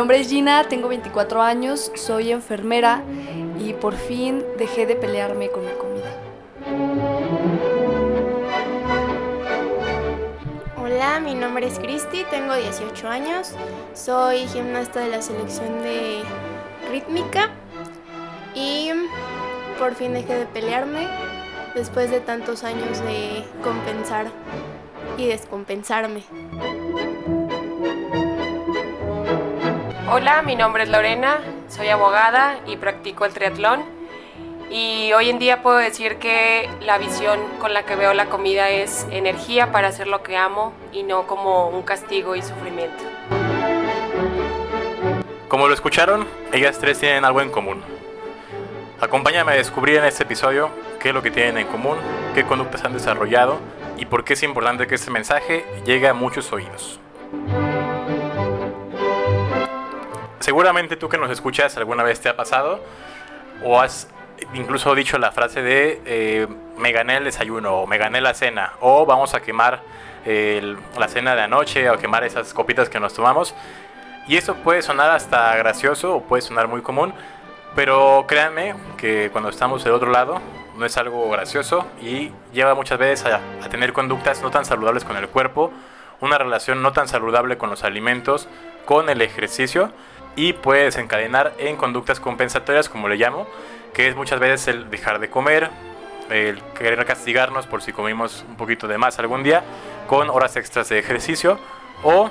nombre es Gina, tengo 24 años, soy enfermera y por fin dejé de pelearme con mi comida. Hola, mi nombre es Cristi, tengo 18 años, soy gimnasta de la selección de rítmica y por fin dejé de pelearme después de tantos años de compensar y descompensarme. Hola, mi nombre es Lorena, soy abogada y practico el triatlón. Y hoy en día puedo decir que la visión con la que veo la comida es energía para hacer lo que amo y no como un castigo y sufrimiento. Como lo escucharon, ellas tres tienen algo en común. Acompáñame a descubrir en este episodio qué es lo que tienen en común, qué conductas han desarrollado y por qué es importante que este mensaje llegue a muchos oídos. Seguramente tú que nos escuchas alguna vez te ha pasado o has incluso dicho la frase de eh, me gané el desayuno o me gané la cena o vamos a quemar la cena de anoche o quemar esas copitas que nos tomamos. Y eso puede sonar hasta gracioso o puede sonar muy común, pero créanme que cuando estamos del otro lado no es algo gracioso y lleva muchas veces a, a tener conductas no tan saludables con el cuerpo, una relación no tan saludable con los alimentos, con el ejercicio y puede desencadenar en conductas compensatorias, como le llamo, que es muchas veces el dejar de comer, el querer castigarnos por si comimos un poquito de más algún día, con horas extras de ejercicio, o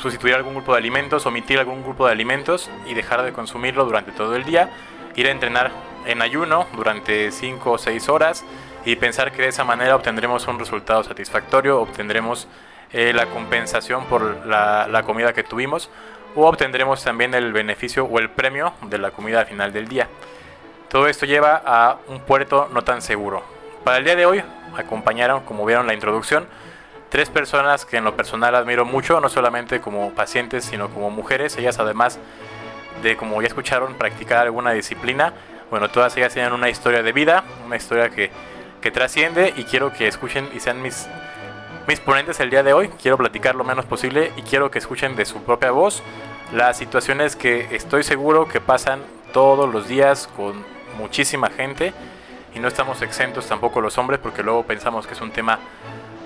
sustituir algún grupo de alimentos, omitir algún grupo de alimentos y dejar de consumirlo durante todo el día, ir a entrenar en ayuno durante 5 o 6 horas y pensar que de esa manera obtendremos un resultado satisfactorio, obtendremos eh, la compensación por la, la comida que tuvimos o obtendremos también el beneficio o el premio de la comida al final del día. Todo esto lleva a un puerto no tan seguro. Para el día de hoy acompañaron, como vieron la introducción, tres personas que en lo personal admiro mucho, no solamente como pacientes, sino como mujeres. Ellas además de, como ya escucharon, practicar alguna disciplina. Bueno, todas ellas tienen una historia de vida, una historia que, que trasciende y quiero que escuchen y sean mis, mis ponentes el día de hoy. Quiero platicar lo menos posible y quiero que escuchen de su propia voz las situaciones que estoy seguro que pasan todos los días con muchísima gente y no estamos exentos tampoco los hombres porque luego pensamos que es un tema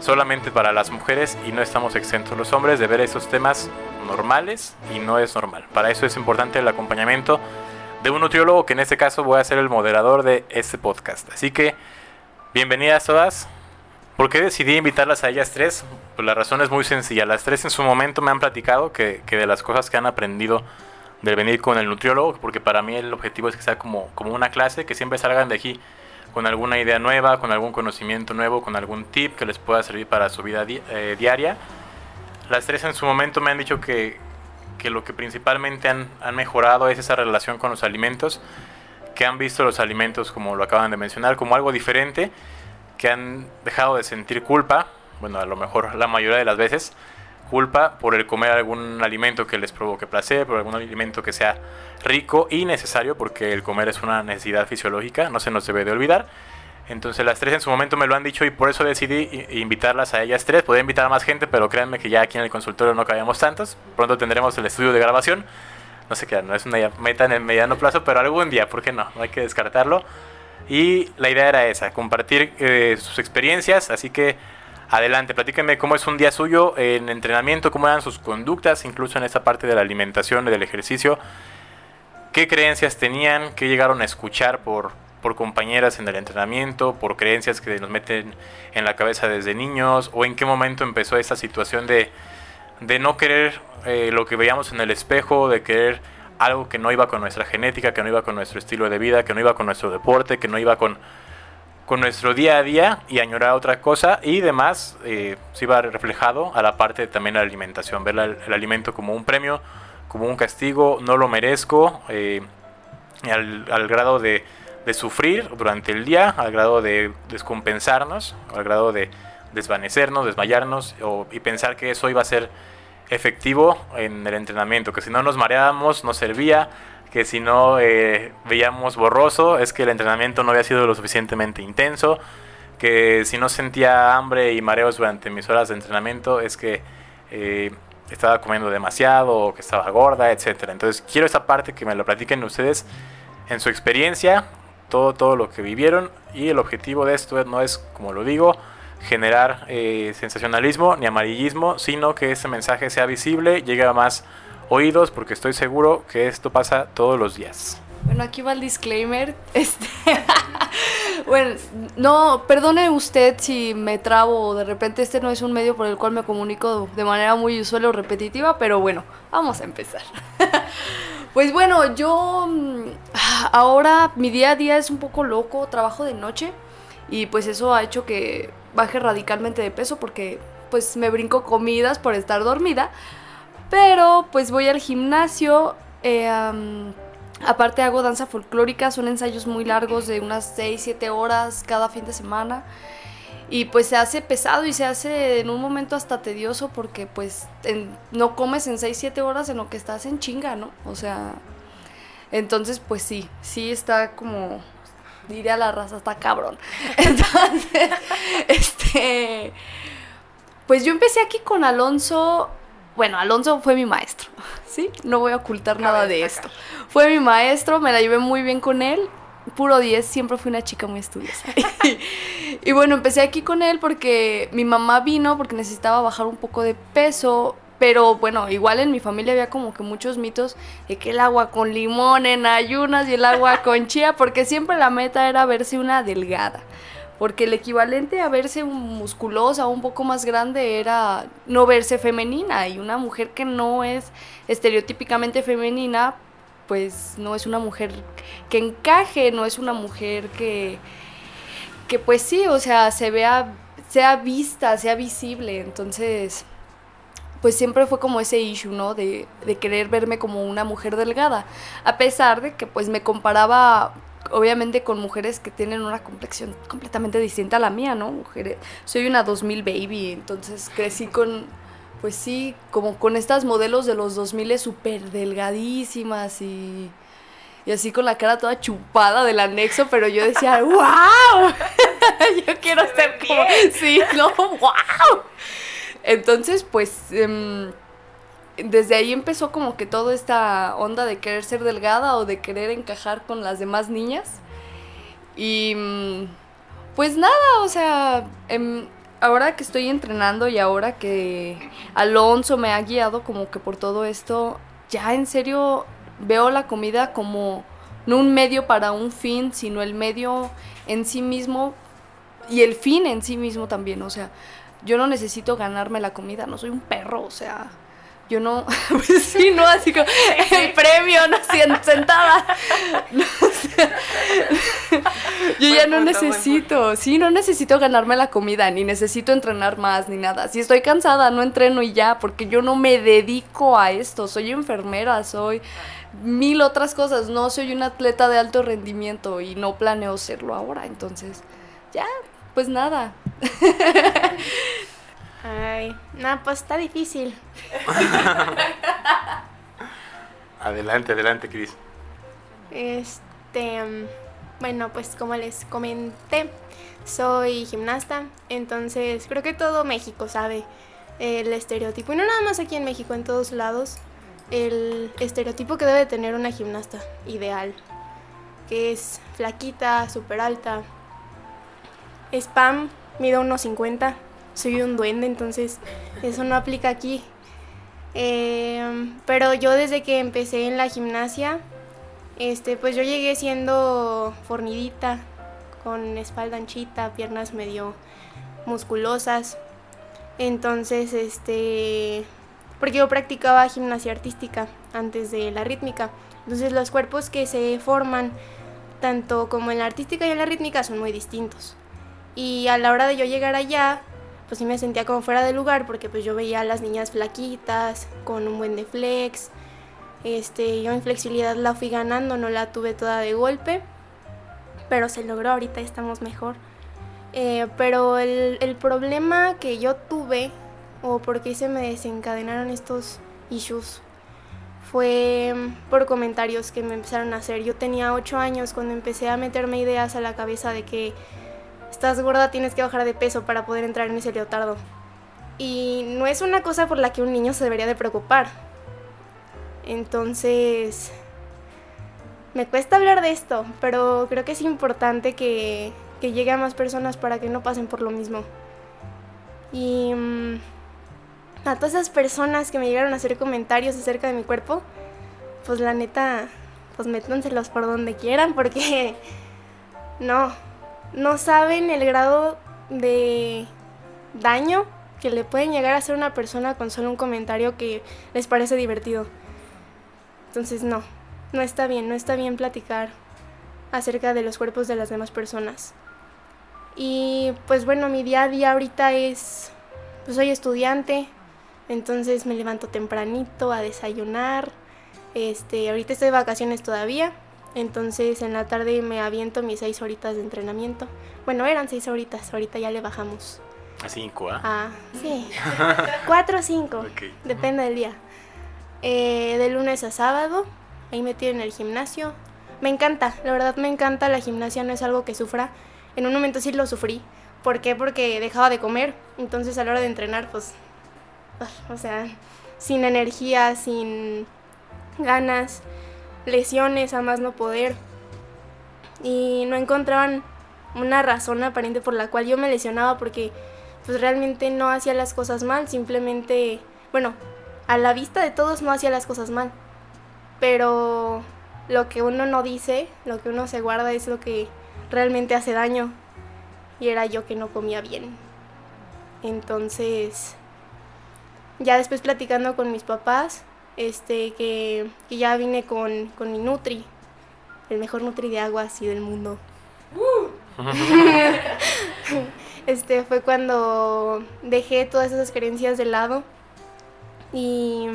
solamente para las mujeres y no estamos exentos los hombres de ver esos temas normales y no es normal. Para eso es importante el acompañamiento de un nutriólogo que en este caso voy a ser el moderador de este podcast. Así que bienvenidas todas. ¿Por qué decidí invitarlas a ellas tres? Pues la razón es muy sencilla. Las tres en su momento me han platicado que, que de las cosas que han aprendido del venir con el nutriólogo, porque para mí el objetivo es que sea como, como una clase, que siempre salgan de aquí con alguna idea nueva, con algún conocimiento nuevo, con algún tip que les pueda servir para su vida eh, diaria. Las tres en su momento me han dicho que, que lo que principalmente han, han, mejorado es esa relación con los alimentos, que han visto los alimentos, como lo acaban de mencionar, como algo diferente, que han dejado de sentir culpa, bueno, a lo mejor la mayoría de las veces, culpa por el comer algún alimento que les provoque placer, por algún alimento que sea rico y necesario, porque el comer es una necesidad fisiológica, no se nos debe de olvidar. Entonces las tres en su momento me lo han dicho y por eso decidí invitarlas a ellas tres. Podría invitar a más gente, pero créanme que ya aquí en el consultorio no cabemos tantos. Pronto tendremos el estudio de grabación. No sé qué, no es una meta en el mediano plazo, pero algún día, ¿por qué no? No hay que descartarlo. Y la idea era esa, compartir eh, sus experiencias, así que Adelante, platíquenme cómo es un día suyo en entrenamiento, cómo eran sus conductas, incluso en esa parte de la alimentación del ejercicio. ¿Qué creencias tenían? ¿Qué llegaron a escuchar por, por compañeras en el entrenamiento? ¿Por creencias que nos meten en la cabeza desde niños? ¿O en qué momento empezó esa situación de, de no querer eh, lo que veíamos en el espejo, de querer algo que no iba con nuestra genética, que no iba con nuestro estilo de vida, que no iba con nuestro deporte, que no iba con con nuestro día a día y añorar otra cosa y demás eh, se iba reflejado a la parte también de la alimentación, ver el, alimento como un premio, como un castigo, no lo merezco, eh, al, grado de, sufrir durante el día, al grado de descompensarnos, al grado de desvanecernos, desmayarnos y pensar que eso iba a ser efectivo en el entrenamiento, que si no nos mareábamos no servía, que si no eh, veíamos borroso es que el entrenamiento no había sido lo suficientemente intenso, que si no sentía hambre y mareos durante mis horas de entrenamiento es que eh, estaba comiendo demasiado o que estaba gorda, etcétera. Entonces quiero esa parte que me lo platiquen ustedes en su experiencia, todo, todo lo que vivieron y el objetivo de esto no es, como lo digo, generar eh, sensacionalismo ni amarillismo, sino que ese mensaje sea visible, llegue a más oídos, porque estoy seguro que esto pasa todos los días. Bueno, aquí va el disclaimer. Este, bueno, no, perdone usted si me trabo de repente este no es un medio por el cual me comunico de manera muy usual o repetitiva, pero bueno, vamos a empezar. Pues bueno, yo mm, ahora mi día a día es un poco loco, trabajo de noche y pues eso ha hecho que baje radicalmente de peso porque pues me brinco comidas por estar dormida, pero pues voy al gimnasio. Eh, Aparte hago danza folclórica, son ensayos muy largos de unas 6, 7 horas cada fin de semana. Y pues se hace pesado y se hace en un momento hasta tedioso porque pues no comes en 6, 7 horas en lo que estás en chinga, ¿no? O sea, entonces pues sí, sí está como, diría la raza, está cabrón. Entonces, este, pues yo empecé aquí con Alonso bueno, Alonso fue mi maestro, ¿sí? No voy a ocultar nada de esto. Fue mi maestro, me la llevé muy bien con él, puro 10, siempre fui una chica muy estudiosa. y bueno, empecé aquí con él porque mi mamá vino porque necesitaba bajar un poco de peso, pero bueno, igual en mi familia había como que muchos mitos de que el agua con limón en ayunas y el agua con chía, porque siempre la meta era verse una delgada porque el equivalente a verse musculosa un poco más grande era no verse femenina y una mujer que no es estereotípicamente femenina pues no es una mujer que encaje, no es una mujer que que pues sí, o sea, se vea sea vista, sea visible, entonces pues siempre fue como ese issue, ¿no? De, de querer verme como una mujer delgada, a pesar de que pues me comparaba obviamente con mujeres que tienen una complexión completamente distinta a la mía, ¿no? Mujeres, soy una 2000 baby, entonces crecí con, pues sí, como con estas modelos de los 2000 súper delgadísimas y, y así con la cara toda chupada del anexo, pero yo decía, ¡wow! yo quiero ser como, sí, no, ¡wow! Entonces, pues... Em, desde ahí empezó como que toda esta onda de querer ser delgada o de querer encajar con las demás niñas. Y mm, pues nada, o sea, em, ahora que estoy entrenando y ahora que Alonso me ha guiado como que por todo esto, ya en serio veo la comida como no un medio para un fin, sino el medio en sí mismo y el fin en sí mismo también, o sea, yo no necesito ganarme la comida, no soy un perro, o sea, yo no, pues sí, no, así como el premio, no sentada. yo ya no necesito, sí, no necesito ganarme la comida, ni necesito entrenar más, ni nada. Si estoy cansada, no entreno y ya, porque yo no me dedico a esto. Soy enfermera, soy mil otras cosas. No soy un atleta de alto rendimiento y no planeo serlo ahora. Entonces, ya, pues nada. Ay, no, pues está difícil. adelante, adelante, Cris. Este, bueno, pues como les comenté, soy gimnasta, entonces creo que todo México sabe el estereotipo, y no nada más aquí en México, en todos lados, el estereotipo que debe tener una gimnasta ideal, que es flaquita, súper alta, spam, mido unos 50 soy un duende, entonces eso no aplica aquí. Em, pero yo desde que empecé en la gimnasia, este, pues yo llegué siendo fornidita, con espalda anchita, piernas medio musculosas. Entonces, este, porque yo practicaba gimnasia artística antes de la rítmica. Entonces los cuerpos que se forman, tanto como en la artística y en la rítmica, son muy distintos. Y a la hora de yo llegar allá, pues sí me sentía como fuera de lugar porque pues yo veía a las niñas flaquitas, con un buen de flex. Este, yo en flexibilidad la fui ganando, no la tuve toda de golpe, pero se logró, ahorita estamos mejor. Eh, pero el, el, problema que yo tuve, o por qué se me desencadenaron estos issues, fue por comentarios que me empezaron a hacer. Yo tenía 8 años cuando empecé a meterme ideas a la cabeza de que estás gorda, tienes que bajar de peso para poder entrar en ese leotardo. Y no es una cosa por la que un niño se debería de preocupar. Entonces, me cuesta hablar de esto, pero creo que es importante que, llegue a más personas para que no pasen por lo mismo. Y mm, a todas esas personas que me llegaron a hacer comentarios acerca de mi cuerpo, pues la neta, pues métanselos por donde quieran, porque no, no saben el grado de daño que le pueden llegar a hacer una persona con solo un comentario que les parece divertido. Entonces no, no está bien, no está bien platicar acerca de los cuerpos de las demás personas. Y pues bueno, mi día a día ahorita es, pues soy estudiante, entonces me levanto tempranito a desayunar. Este, ahorita estoy de vacaciones todavía, entonces en la tarde me aviento mis seis horitas de entrenamiento. Bueno, eran seis horitas, ahorita ya le bajamos. A cinco, ¿ah? Ah, sí. Cuatro o cinco, depende del día. Eh, de lunes a sábado, ahí me en el gimnasio. Me encanta, la verdad me encanta, la gimnasia no es algo que sufra. En un momento sí lo sufrí. ¿Por qué? Porque dejaba de comer, entonces a la hora de entrenar, pues, o sea, sin energía, sin ganas, lesiones a más no poder. Y no encontraban una razón aparente por la cual yo me lesionaba porque pues realmente no hacía las cosas mal, simplemente, bueno, a la vista de todos no hacía las cosas mal. Pero lo que uno no dice, lo que uno se guarda es lo que realmente hace daño. Y era yo que no comía bien. Entonces, ya después platicando con mis papás, este, que, ya vine con, con, mi Nutri, el mejor Nutri de aguas y del mundo. este fue cuando dejé todas esas creencias de lado y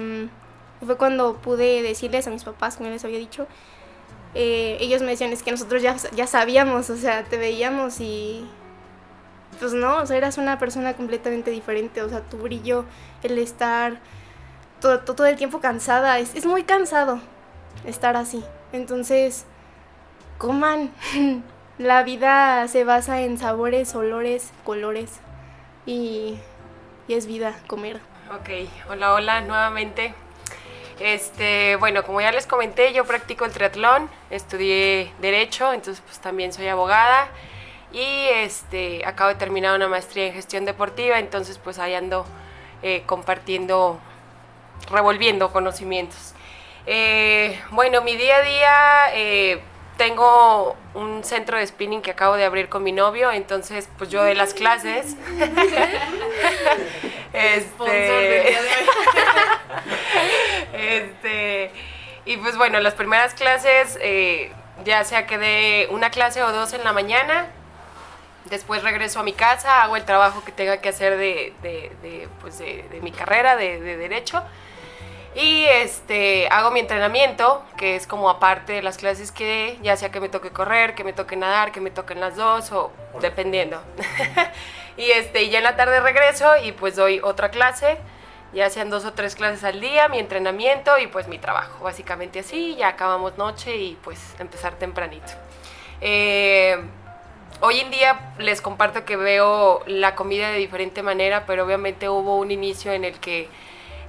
fue cuando pude decirles a mis papás, como les había dicho, eh, ellos me decían, es que nosotros ya, ya sabíamos, o sea, te veíamos y pues no, o sea, eras una persona completamente diferente, o sea, tu brillo, el estar todo, todo el tiempo cansada, es, es muy cansado estar así. Entonces, coman. La vida se basa en sabores, olores, colores y, y, es vida comer. Ok, hola, hola, nuevamente. Este, bueno, como ya les comenté, yo practico el triatlón, estudié derecho, entonces pues también soy abogada y este, acabo de terminar una maestría en gestión deportiva, entonces pues ahí ando eh, compartiendo revolviendo conocimientos. Eh, bueno, mi día a día eh, tengo un centro de spinning que acabo de abrir con mi novio, entonces pues yo de las clases. este, este, y pues bueno, las primeras clases eh, ya sea que de una clase o dos en la mañana, después regreso a mi casa, hago el trabajo que tenga que hacer de, de, pues de, de mi carrera de, derecho y este, hago mi entrenamiento, que es como aparte de las clases que ya sea que me toque correr, que me toque nadar, que me toquen las dos o dependiendo. y este, ya en la tarde regreso y pues doy otra clase, ya sean dos o tres clases al día, mi entrenamiento y pues mi trabajo. Básicamente así, ya acabamos noche y pues empezar tempranito. Eh, hoy en día les comparto que veo la comida de diferente manera, pero obviamente hubo un inicio en el que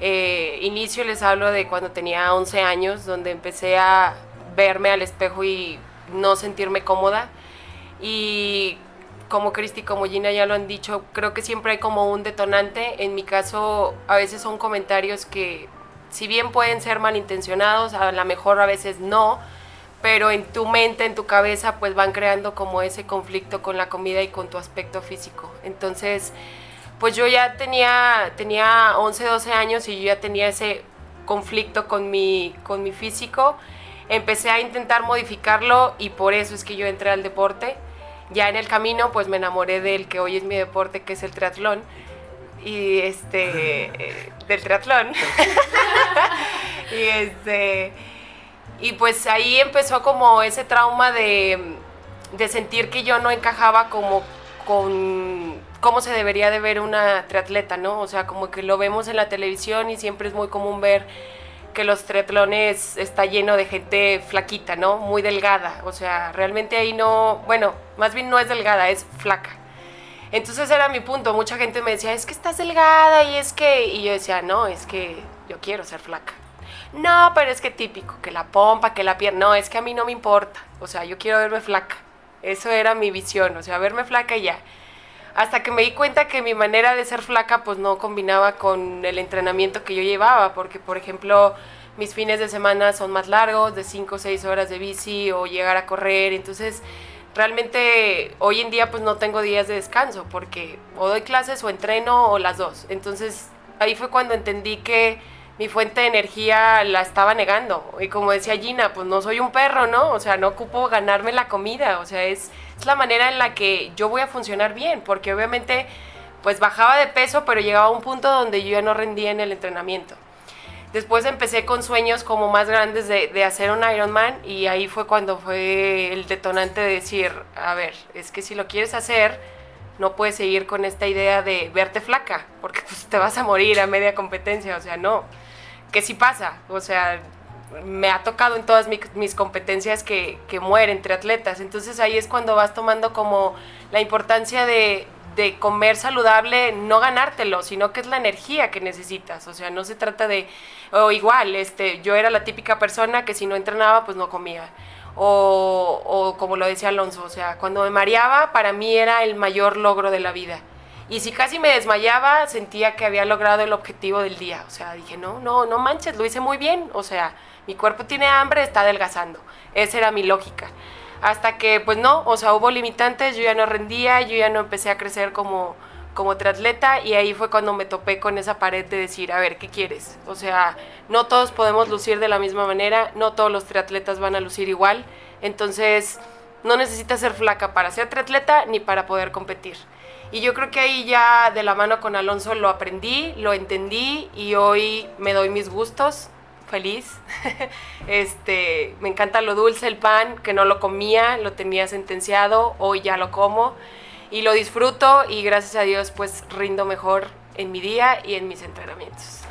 eh, inicio les hablo de cuando tenía 11 años, donde empecé a verme al espejo y no sentirme cómoda. Y como Cristi, como Gina ya lo han dicho, creo que siempre hay como un detonante. En mi caso, a veces son comentarios que, si bien pueden ser malintencionados, a lo mejor a veces no, pero en tu mente, en tu cabeza, pues van creando como ese conflicto con la comida y con tu aspecto físico. Entonces, pues yo ya tenía, tenía 11, 12 años y yo ya tenía ese conflicto con mi, con mi físico. Empecé a intentar modificarlo y por eso es que yo entré al deporte. Ya en el camino pues me enamoré del que hoy es mi deporte, que es el triatlón. Y este, eh, del triatlón. y este, y pues ahí empezó como ese trauma de, de sentir que yo no encajaba como con cómo se debería de ver una triatleta, ¿no? O sea, como que lo vemos en la televisión y siempre es muy común ver que los triatlones está lleno de gente flaquita, ¿no? Muy delgada. O sea, realmente ahí no, bueno, más bien no es delgada, es flaca. Entonces era mi punto. Mucha gente me decía, es que estás delgada y es que... Y yo decía, no, es que yo quiero ser flaca. No, pero es que típico, que la pompa, que la pierna. No, es que a mí no me importa. O sea, yo quiero verme flaca. Eso era mi visión, o sea, verme flaca y ya. Hasta que me di cuenta que mi manera de ser flaca pues no combinaba con el entrenamiento que yo llevaba, porque por ejemplo mis fines de semana son más largos, de 5 o 6 horas de bici o llegar a correr, entonces realmente hoy en día pues no tengo días de descanso porque o doy clases o entreno o las dos. Entonces ahí fue cuando entendí que mi fuente de energía la estaba negando. Y como decía Gina, pues no soy un perro, ¿no? O sea, no ocupo ganarme la comida. O sea, es, es la manera en la que yo voy a funcionar bien. Porque obviamente, pues bajaba de peso, pero llegaba a un punto donde yo ya no rendía en el entrenamiento. Después empecé con sueños como más grandes de, de, hacer un Ironman y ahí fue cuando fue el detonante de decir, a ver, es que si lo quieres hacer, no puedes seguir con esta idea de verte flaca, porque pues, te vas a morir a media competencia, o sea, no, que sí pasa, o sea, me ha tocado en todas mis, competencias que, que mueren entre atletas, entonces ahí es cuando vas tomando como la importancia de, de comer saludable, no ganártelo, sino que es la energía que necesitas. O sea, no se trata de, o igual, este, yo era la típica persona que si no entrenaba, pues no comía. O, o como lo decía Alonso, o sea, cuando me mareaba, para mí era el mayor logro de la vida. Y si casi me desmayaba, sentía que había logrado el objetivo del día. O sea, dije, no, no, no manches, lo hice muy bien. O sea, mi cuerpo tiene hambre, está adelgazando. Esa era mi lógica hasta que pues no, o sea, hubo limitantes, yo ya no rendía, yo ya no empecé a crecer como, como triatleta y ahí fue cuando me topé con esa pared de decir, a ver, ¿qué quieres? O sea, no todos podemos lucir de la misma manera, no todos los triatletas van a lucir igual, entonces no necesitas ser flaca para ser triatleta ni para poder competir. Y yo creo que ahí ya de la mano con Alonso lo aprendí, lo entendí y hoy me doy mis gustos, feliz. este, me encanta lo dulce, el pan, que no lo comía, lo tenía sentenciado, hoy ya lo como y lo disfruto y gracias a Dios pues rindo mejor en mi día y en mis entrenamientos.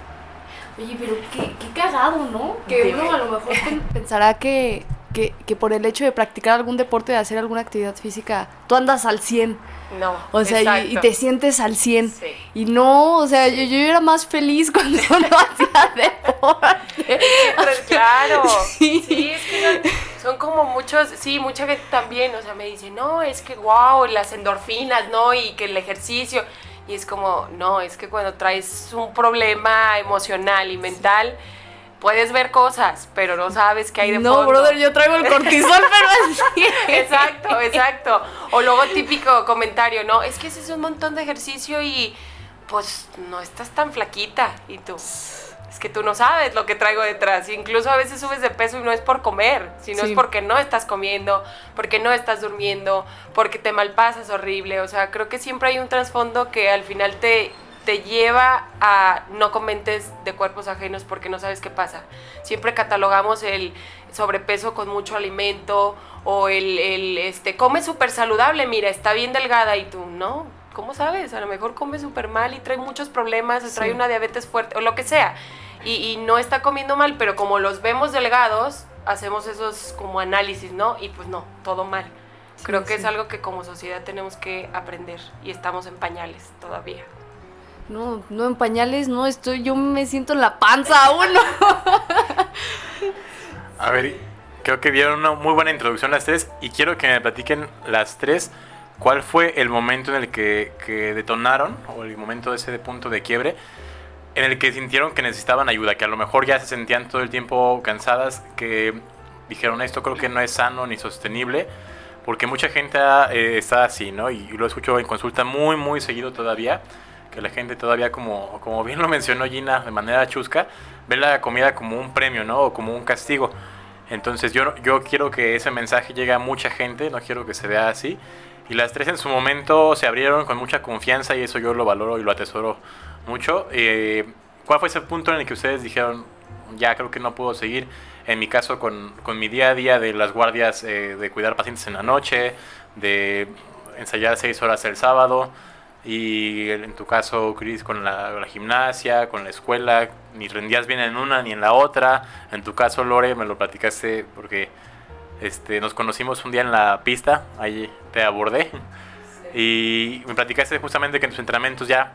Oye, pero qué, qué cagado, ¿no? Que uno a lo mejor pensará que, que, que, por el hecho de practicar algún deporte, de hacer alguna actividad física, tú andas al 100. No. O sea, y, y, te sientes al 100. Sí. Y no, o sea, yo, yo era más feliz cuando no hacía deporte. claro. Sí. sí, es que son, son, como muchos, sí, mucha gente también, o sea, me dice, no, es que wow, las endorfinas, ¿no? Y que el ejercicio. Y es como, no, es que cuando traes un problema emocional y mental puedes ver cosas, pero no sabes qué hay de no, fondo. No, brother, yo traigo el cortisol, pero así. exacto, exacto. O luego típico comentario, no, es que ese es un montón de ejercicio y pues no estás tan flaquita. Y tú, es que tú no sabes lo que traigo detrás. Incluso a veces subes de peso y no es por comer, sino sí. es porque no estás comiendo, porque no estás durmiendo, porque te malpasas horrible. O sea, creo que siempre hay un trasfondo que al final te te lleva a no comentes de cuerpos ajenos porque no sabes qué pasa. Siempre catalogamos el sobrepeso con mucho alimento o el, el este, come súper saludable, mira, está bien delgada y tú, ¿no? ¿Cómo sabes? A lo mejor come súper mal y trae muchos problemas, sí. trae una diabetes fuerte o lo que sea. Y, y no está comiendo mal, pero como los vemos delgados, hacemos esos como análisis, ¿no? Y pues no, todo mal. Creo sí, que sí. es algo que como sociedad tenemos que aprender y estamos en pañales todavía. No, no en pañales, no estoy, yo me siento en la panza aún. A ver, creo que dieron una muy buena introducción las tres y quiero que me platiquen las tres cuál fue el momento en el que, que detonaron o el momento ese de punto de quiebre en el que sintieron que necesitaban ayuda, que a lo mejor ya se sentían todo el tiempo cansadas, que dijeron esto creo que no es sano ni sostenible, porque mucha gente eh, está así, ¿no? Y, y lo escucho en consulta muy, muy seguido todavía que la gente todavía, como, como bien lo mencionó Gina de manera chusca, ve la comida como un premio, ¿no? O como un castigo. Entonces yo, yo quiero que ese mensaje llegue a mucha gente, no quiero que se vea así. Y las tres en su momento se abrieron con mucha confianza y eso yo lo valoro y lo atesoro mucho. Eh, ¿Cuál fue ese punto en el que ustedes dijeron, ya creo que no puedo seguir? En mi caso, con, con mi día a día de las guardias, eh, de cuidar pacientes en la noche, de ensayar seis horas el sábado, y en tu caso, Chris, con la, la, gimnasia, con la escuela, ni rendías bien en una ni en la otra. En tu caso, Lore, me lo platicaste porque este, nos conocimos un día en la pista, ahí te abordé. Sí. Y me platicaste justamente que en tus entrenamientos ya,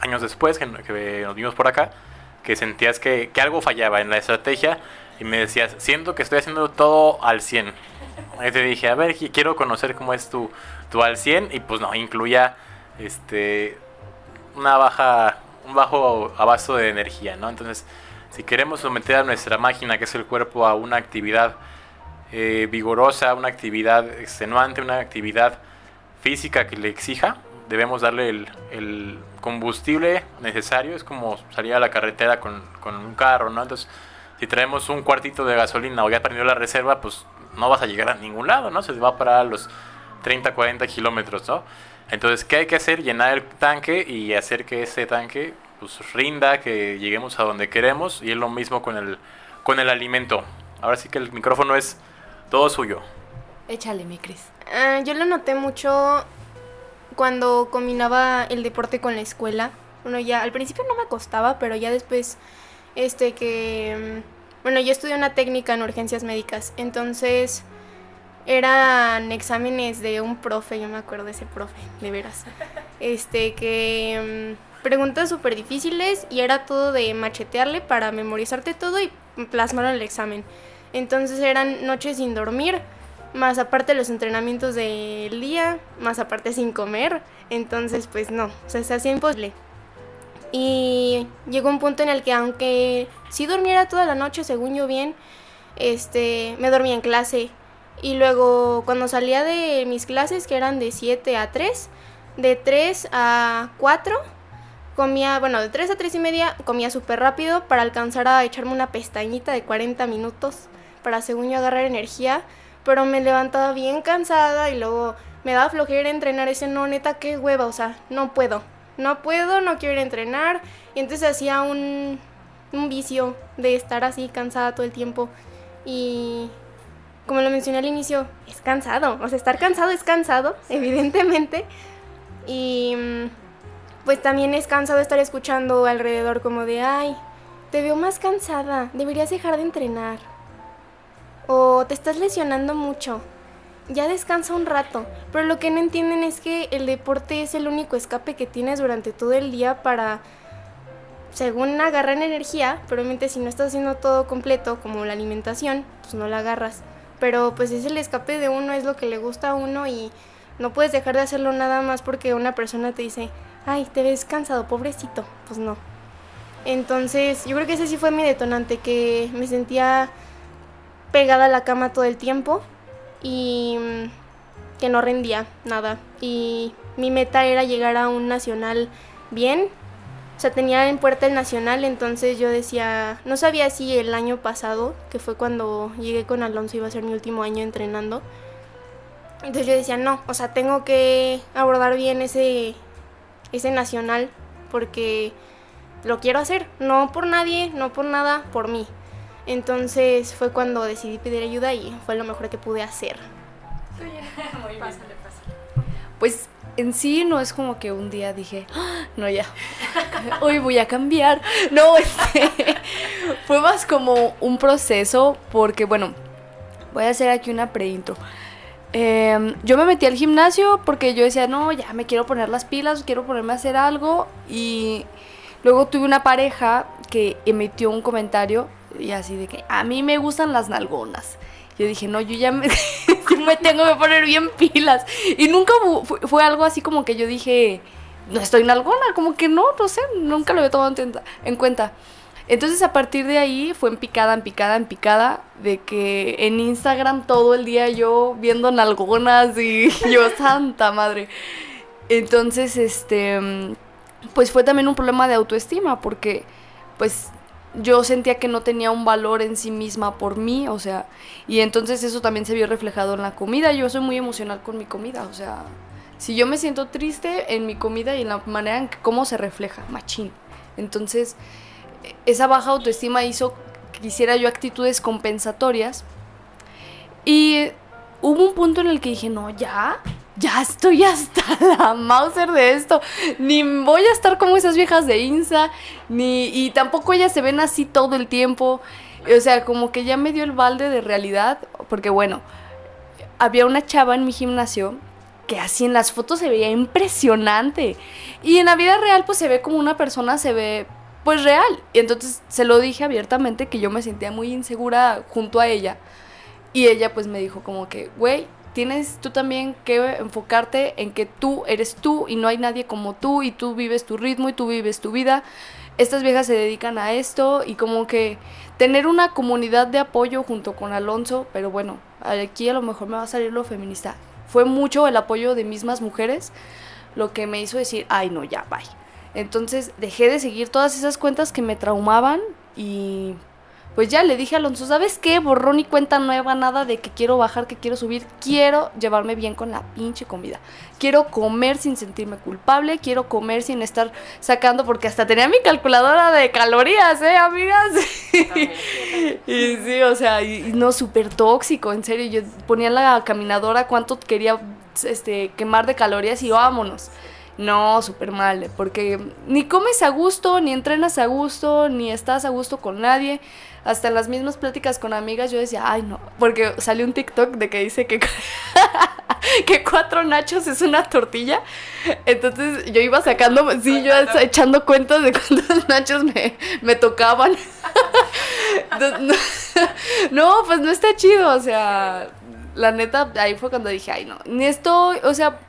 años después, que, que nos vimos por acá, que sentías que, que algo fallaba en la estrategia y me decías, siento que estoy haciendo todo al 100. Y te dije, a ver, qui- quiero conocer cómo es tu, tu al 100 y pues no, incluía este una baja un bajo abasto de energía, ¿no? Entonces, si queremos someter a nuestra máquina, que es el cuerpo, a una actividad eh, vigorosa, una actividad extenuante, una actividad física que le exija, debemos darle el, el combustible necesario. Es como salir a la carretera con, con un carro, ¿no? Entonces, si traemos un cuartito de gasolina o ya prendió la reserva, pues no vas a llegar a ningún lado, ¿no? Se va a parar a los 30, 40 kilómetros, ¿no? Entonces, ¿qué hay que hacer? Llenar el tanque y hacer que ese tanque pues rinda, que lleguemos a donde queremos y es lo mismo con el, con el alimento. Ahora sí que el micrófono es todo suyo. Échale, mi Cris. Ah, yo lo noté mucho cuando combinaba el deporte con la escuela. Bueno, ya al principio no me costaba, pero ya después, este que... mm, Bueno, yo estudié una técnica en urgencias médicas, entonces eran exámenes de un profe, yo me acuerdo de ese profe, de veras. Este que... mm, Preguntas súper difíciles y era todo de machetearle para memorizarte todo y plasmarlo en el examen. Entonces eran noches sin dormir, más aparte los entrenamientos del día, más aparte sin comer. Entonces, pues no, o sea, se hacía imposible. Y llegó un punto en el que aunque sí durmiera toda la noche, según yo bien, este, me dormía en clase. Y luego cuando salía de mis clases, que eran de 7 a 3, de 3 a 4, comía, bueno, de 3 a 3 y media, comía súper rápido para alcanzar a echarme una pestañita de 40 minutos para según yo agarrar energía, pero me levantaba bien cansada y luego me daba flojera entrenar. Ese no, neta, qué hueva, o sea, no puedo, no puedo, no quiero ir a entrenar, y entonces hacía un, un vicio de estar así cansada todo el tiempo. Y como lo mencioné al inicio, es cansado, o sea, estar cansado es cansado, evidentemente, y mm, pues también es cansado estar escuchando alrededor como de, ay, te veo más cansada, deberías dejar de entrenar. O te estás lesionando mucho. Ya descansa un rato. Pero lo que no entienden es que el deporte es el único escape que tienes durante todo el día para, según agarrar energía, pero obviamente si no estás haciendo todo completo, como la alimentación, pues no la agarras. Pero pues es el escape de uno, es lo que le gusta a uno y no puedes dejar de hacerlo nada más porque una persona te dice, ay, te ves cansado, pobrecito. Pues no. Entonces, yo creo que ese sí fue mi detonante, que me sentía pegada a la cama todo el tiempo y mm, que no rendía nada. Y mi meta era llegar a un nacional bien. O sea, tenía en puerta el nacional, entonces yo decía, no sabía si el año pasado, que fue cuando llegué con Alonso, iba a ser mi último año entrenando. Entonces yo decía, no, o sea, tengo que abordar bien ese, ese nacional porque lo quiero hacer, no por nadie, no por nada, por mí. Entonces fue cuando decidí pedir ayuda y fue lo mejor que pude hacer. Pues en sí no es como que un día dije, "Ah, no ya, hoy voy a cambiar. No, este, fue más como un proceso porque, bueno, voy a hacer aquí una pre-intro. Em, yo me metí al gimnasio porque yo decía, no, ya me quiero poner las pilas, quiero ponerme a hacer algo. Y luego tuve una pareja que emitió un comentario y así de que a mí me gustan las nalgonas. Yo dije, no, yo ya me, me tengo que poner bien pilas. Y nunca fu- fue, algo así como que yo dije, no estoy nalgona, como que no, no sé, nunca lo había tomado en, en cuenta. Entonces a partir de ahí fue en picada, en picada, en picada, de que en Instagram todo el día yo viendo nalgonas y yo, santa madre. Entonces, este, pues fue también un problema de autoestima, porque pues yo sentía que no tenía un valor en sí misma por mí, o sea, y entonces eso también se vio reflejado en la comida. Yo soy muy emocional con mi comida, o sea, si yo me siento triste en mi comida y en la manera en que cómo se refleja, machín. Entonces, esa baja autoestima hizo que hiciera yo actitudes compensatorias. Y hubo un punto en el que dije, no, ya, ya estoy hasta la Mauser de esto. Ni voy a estar como esas viejas de Insa, ni, y tampoco ellas se ven así todo el tiempo. O sea, como que ya me dio el balde de realidad, porque bueno, había una chava en mi gimnasio que así en las fotos se veía impresionante. Y en la vida real pues se ve como una persona se ve pues real. Y entonces se lo dije abiertamente que yo me sentía muy insegura junto a ella. Y ella pues me dijo como que, güey, tienes tú también que enfocarte en que tú eres tú y no hay nadie como tú y tú vives tu ritmo y tú vives tu vida. Estas viejas se dedican a esto y como que tener una comunidad de apoyo junto con Alonso, pero bueno, aquí a lo mejor me va a salir lo feminista. Fue mucho el apoyo de mismas mujeres lo que me hizo decir, ay no, ya, bye. Entonces dejé de seguir todas esas cuentas que me traumaban y pues ya le dije a Alonso, ¿sabes qué? Borrón y cuenta nueva, nada de que quiero bajar, que quiero subir. Quiero llevarme bien con la pinche comida. Quiero comer sin sentirme culpable, quiero comer sin estar sacando, porque hasta tenía mi calculadora de calorías, ¿eh, amigas? y sí, o sea, y, no, súper tóxico, en serio. Yo ponía en la caminadora cuánto quería este, quemar de calorías y vámonos. No, súper mal, porque ni comes a gusto, ni entrenas a gusto, ni estás a gusto con nadie. Hasta en las mismas pláticas con amigas yo decía, ay no, porque salió un TikTok de que dice que, que cuatro nachos es una tortilla. Entonces yo iba sacando, sí, yo echando cuentas de cuántos nachos me, me tocaban. no, pues no está chido, o sea, la neta, ahí fue cuando dije, ay no, ni estoy, o sea,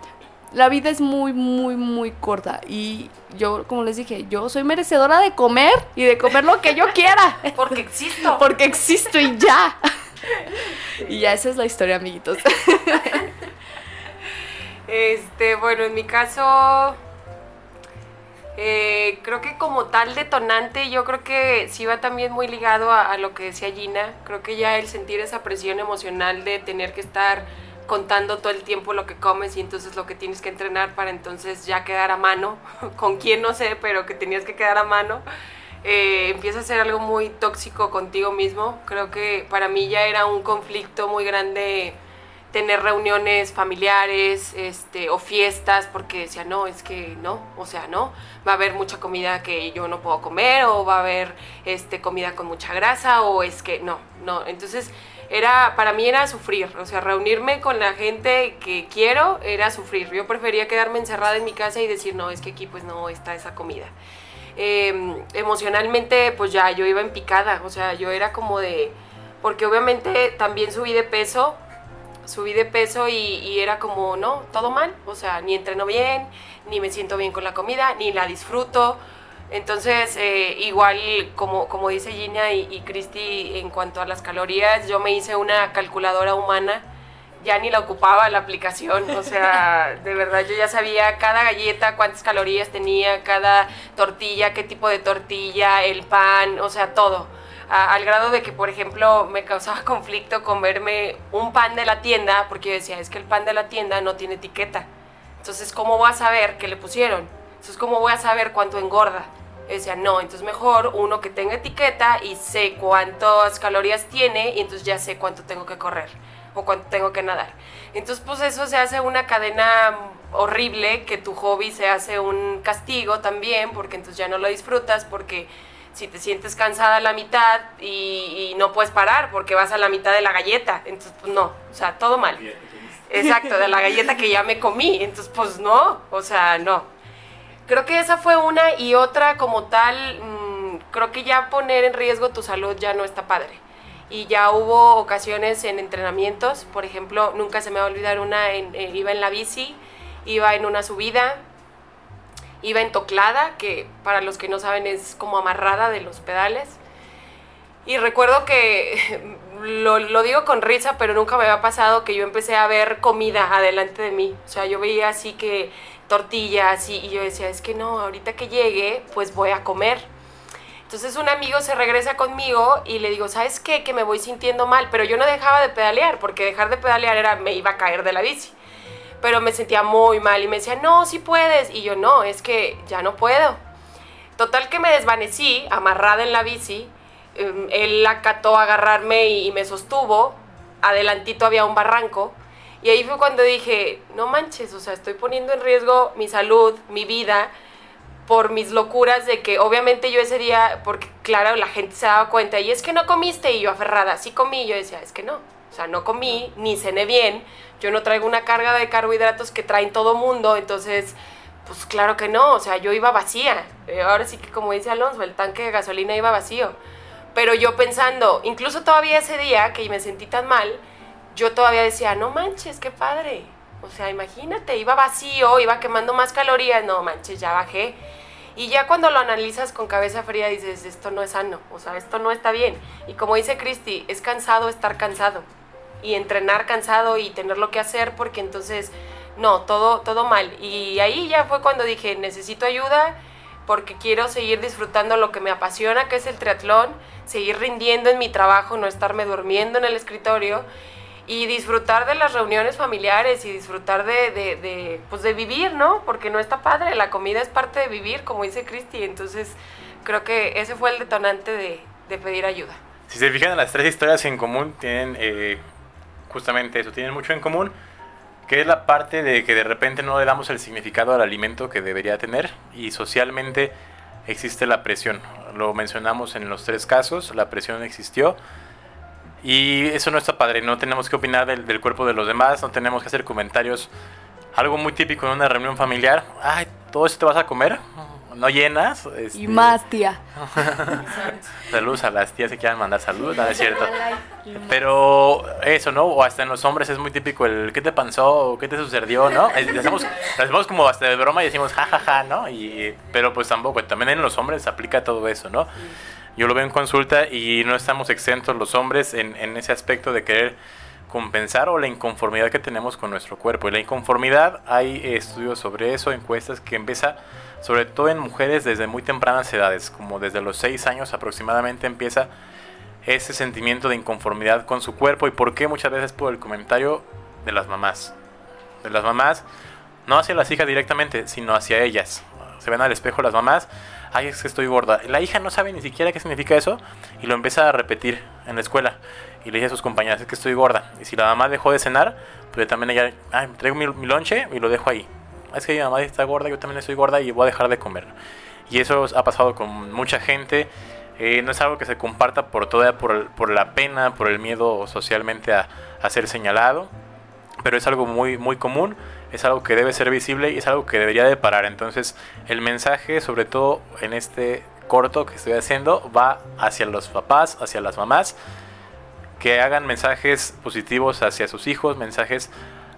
la vida es muy, muy, muy corta. Y yo, como les dije, yo soy merecedora de comer y de comer lo que yo quiera. Porque existo. Porque existo y ya. y ya esa es la historia, amiguitos. este, bueno, en mi caso, eh, creo que como tal detonante, yo creo que sí va también muy ligado a, a lo que decía Gina. Creo que ya el sentir esa presión emocional de tener que estar contando todo el tiempo lo que comes y entonces lo que tienes que entrenar para entonces ya quedar a mano, con quién no sé, pero que tenías que quedar a mano, eh, empieza a ser algo muy tóxico contigo mismo. Creo que para mí ya era un conflicto muy grande tener reuniones familiares este, o fiestas porque decía, no, es que no, o sea, no, va a haber mucha comida que yo no puedo comer o va a haber este, comida con mucha grasa o es que no, no. Entonces era, para mí era sufrir, o sea, reunirme con la gente que quiero era sufrir. Yo prefería quedarme encerrada en mi casa y decir, no, es que aquí pues no está esa comida. Em, emocionalmente pues ya yo iba en picada, o sea, yo era como de, porque obviamente también subí de peso, subí de peso y, y, era como, no, todo mal, o sea, ni entreno bien, ni me siento bien con la comida, ni la disfruto, entonces, eh, igual como, como dice Gina y, y Cristi en cuanto a las calorías, yo me hice una calculadora humana, ya ni la ocupaba la aplicación, o sea, de verdad yo ya sabía cada galleta cuántas calorías tenía, cada tortilla, qué tipo de tortilla, el pan, o sea, todo. al grado de que, por ejemplo, me causaba conflicto comerme un pan de la tienda, porque yo decía, es que el pan de la tienda no tiene etiqueta. Entonces, ¿cómo voy a saber qué le pusieron? Entonces, ¿cómo voy a saber cuánto engorda? decía, no, entonces mejor uno que tenga etiqueta y sé cuántas calorías tiene y entonces ya sé cuánto tengo que correr o cuánto tengo que nadar. Entonces, pues eso se hace una cadena horrible, que tu hobby se hace un castigo también, porque entonces ya no lo disfrutas, porque si te sientes cansada a la mitad y, y no puedes parar porque vas a la mitad de la galleta, entonces pues no, o sea, todo mal. Exacto, de la galleta que ya me comí, entonces pues no, o sea, no. Creo que esa fue una y otra como tal, mm, creo que ya poner en riesgo tu salud ya no está padre. Y ya hubo ocasiones en entrenamientos, por ejemplo, nunca se me va a olvidar una, en, eh, iba en la bici, iba en una subida, iba en toclada, que para los que no saben es como amarrada de los pedales. Y recuerdo que lo, lo, digo con risa, pero nunca me había pasado que yo empecé a ver comida adelante de mí. O sea, yo veía así que tortillas y, yo decía, es que no, ahorita que llegue, pues voy a comer. Entonces un amigo se regresa conmigo y le digo, ¿sabes qué? Que me voy sintiendo mal, pero yo no dejaba de pedalear, porque dejar de pedalear era, me iba a caer de la bici. Pero me sentía muy mal y me decía, no, sí puedes. Y yo, no, es que ya no puedo. Total que me desvanecí, amarrada en la bici. Em, él acató a agarrarme y me sostuvo. Adelantito había un barranco y ahí fue cuando dije, no manches, o sea, estoy poniendo en riesgo mi salud, mi vida, por mis locuras de que obviamente yo ese día, porque claro, la gente se daba cuenta, y es que no comiste, y yo aferrada, sí comí, y yo decía, es que no, o sea, no comí, ni cené bien, yo no traigo una carga de carbohidratos que traen todo mundo, entonces, pues claro que no, o sea, yo iba vacía. Eh, ahora sí que como dice Alonso, el tanque de gasolina iba vacío. Pero yo pensando, incluso todavía ese día que me sentí tan mal, yo todavía decía, no manches, qué padre. O sea, imagínate, iba vacío, iba quemando más calorías, no manches, ya bajé. Y ya cuando lo analizas con cabeza fría dices, esto no es sano, o sea, esto no está bien. Y como dice Cristi, es cansado estar cansado. Y entrenar cansado y tener lo que hacer porque entonces, no, todo, todo mal. Y ahí ya fue cuando dije, necesito ayuda porque quiero seguir disfrutando lo que me apasiona, que es el triatlón, seguir rindiendo en mi trabajo, no estarme durmiendo en el escritorio y disfrutar de las reuniones familiares y disfrutar de, de, de, pues de vivir, ¿no? Porque no está padre, la comida es parte de vivir, como dice Cristi, entonces creo que ese fue el detonante de, de, pedir ayuda. Si se fijan, las tres historias en común tienen eh, justamente eso, tienen mucho en común, que es la parte de que de repente no le damos el significado al alimento que debería tener y socialmente existe la presión. Lo mencionamos en los tres casos, la presión existió y eso no está padre, no tenemos que opinar del, del, cuerpo de los demás, no tenemos que hacer comentarios. Algo muy típico en una reunión familiar, ay, todo eso te vas a comer, no llenas. Este... Y más, tía. Saludos a las tías que quieran mandar saludos, no es cierto. Pero eso, ¿no? O hasta en los hombres es muy típico el ¿qué te pasó? ¿Qué te sucedió? ¿No? Hacemos, hacemos como hasta de broma y decimos jajaja, ja, ja, ¿no? Y, pero pues tampoco, también en los hombres se aplica todo eso, ¿no? Yo lo veo en consulta y no estamos exentos los hombres en, ese aspecto de querer compensar o la inconformidad que tenemos con nuestro cuerpo. Y la inconformidad, hay estudios sobre eso, encuestas que empieza sobre todo en mujeres desde muy tempranas edades, como desde los 6 años aproximadamente empieza ese sentimiento de inconformidad con su cuerpo y por qué muchas veces por el comentario de las mamás. De las mamás, no hacia las hijas directamente, sino hacia ellas. Se ven al espejo las mamás ay, es que estoy gorda. La hija no sabe ni siquiera qué significa eso y lo empieza a repetir en la escuela. Y le dice a sus compañeras, es que estoy gorda. Y si la mamá dejó de cenar, pues también ella, ay, traigo mi, mi lonche y lo dejo ahí. Es que mi mamá está gorda, yo también estoy gorda y voy a dejar de comer. Y eso ha pasado con mucha gente. Eh, no es algo que se comparta por toda, por, por la pena, por el miedo socialmente a, a ser señalado. Pero es algo muy, muy común es algo que debe ser visible y es algo que debería de parar. Entonces el mensaje, sobre todo en este corto que estoy haciendo, va hacia los papás, hacia las mamás, que hagan mensajes positivos hacia sus hijos, mensajes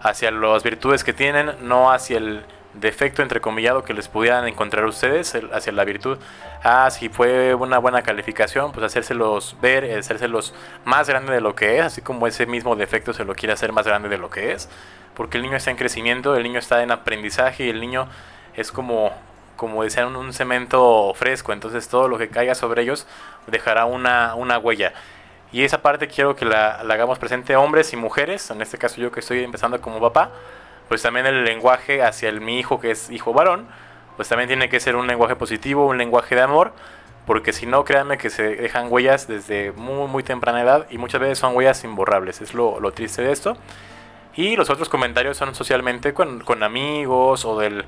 hacia las virtudes que tienen, no hacia el defecto entrecomillado que les pudieran encontrar ustedes hacia la virtud. Ah, si fue una buena calificación, pues hacérselos ver, hacérselos más grande de lo que es, así como ese mismo defecto se lo quiere hacer más grande de lo que es porque el niño está en crecimiento, el niño está en aprendizaje y el niño es como, como decían, un cemento fresco, entonces todo lo que caiga sobre ellos dejará una, una huella. Y esa parte quiero que la, la, hagamos presente hombres y mujeres, en este caso yo que estoy empezando como papá, pues también el lenguaje hacia el, mi hijo que es hijo varón, pues también tiene que ser un lenguaje positivo, un lenguaje de amor, porque si no, créanme que se dejan huellas desde muy, muy temprana edad y muchas veces son huellas imborrables, es lo, triste de esto. Y los otros comentarios son socialmente con, con amigos o del,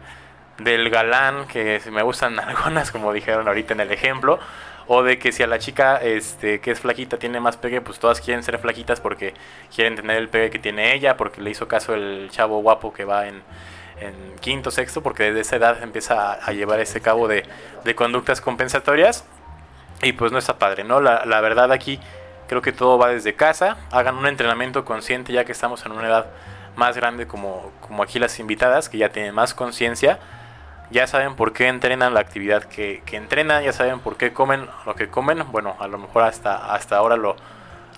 del galán, que me gustan algunas, como dijeron ahorita en el ejemplo, o de que si a la chica este, que es flaquita tiene más pegue, pues todas quieren ser flaquitas porque quieren tener el pegue que tiene ella, porque le hizo caso el chavo guapo que va en, quinto, sexto, porque desde esa edad empieza a, a llevar ese cabo de, de, conductas compensatorias. Y pues no está padre, ¿no? La, la verdad aquí Creo que todo va desde casa. Hagan un entrenamiento consciente ya que estamos en una edad más grande como, como aquí las invitadas, que ya tienen más conciencia. Ya saben por qué entrenan la actividad que, que, entrenan, ya saben por qué comen lo que comen. Bueno, a lo mejor hasta, hasta ahora lo,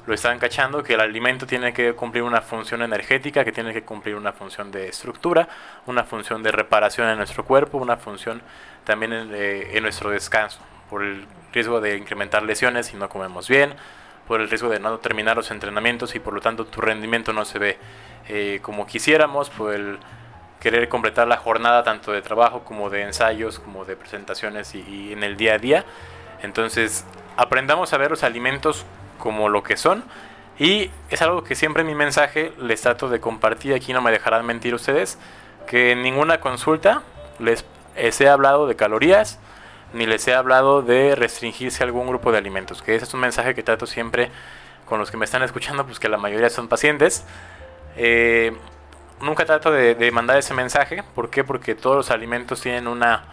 lo están cachando, que el alimento tiene que cumplir una función energética, que tiene que cumplir una función de estructura, una función de reparación en nuestro cuerpo, una función también en, en nuestro descanso, por el riesgo de incrementar lesiones si no comemos bien, por el riesgo de no terminar los entrenamientos y por lo tanto tu rendimiento no se ve eh, como quisiéramos, por el querer completar la jornada tanto de trabajo como de ensayos, como de presentaciones y, en el día a día. Entonces aprendamos a ver los alimentos como lo que son y es algo que siempre en mi mensaje les trato de compartir, aquí no me dejarán mentir ustedes, que en ninguna consulta les he hablado de calorías, ni les he hablado de restringirse a algún grupo de alimentos, que ese es un mensaje que trato siempre con los que me están escuchando, pues que la mayoría son pacientes. Eh, nunca trato de, mandar ese mensaje. ¿Por qué? Porque todos los alimentos tienen una,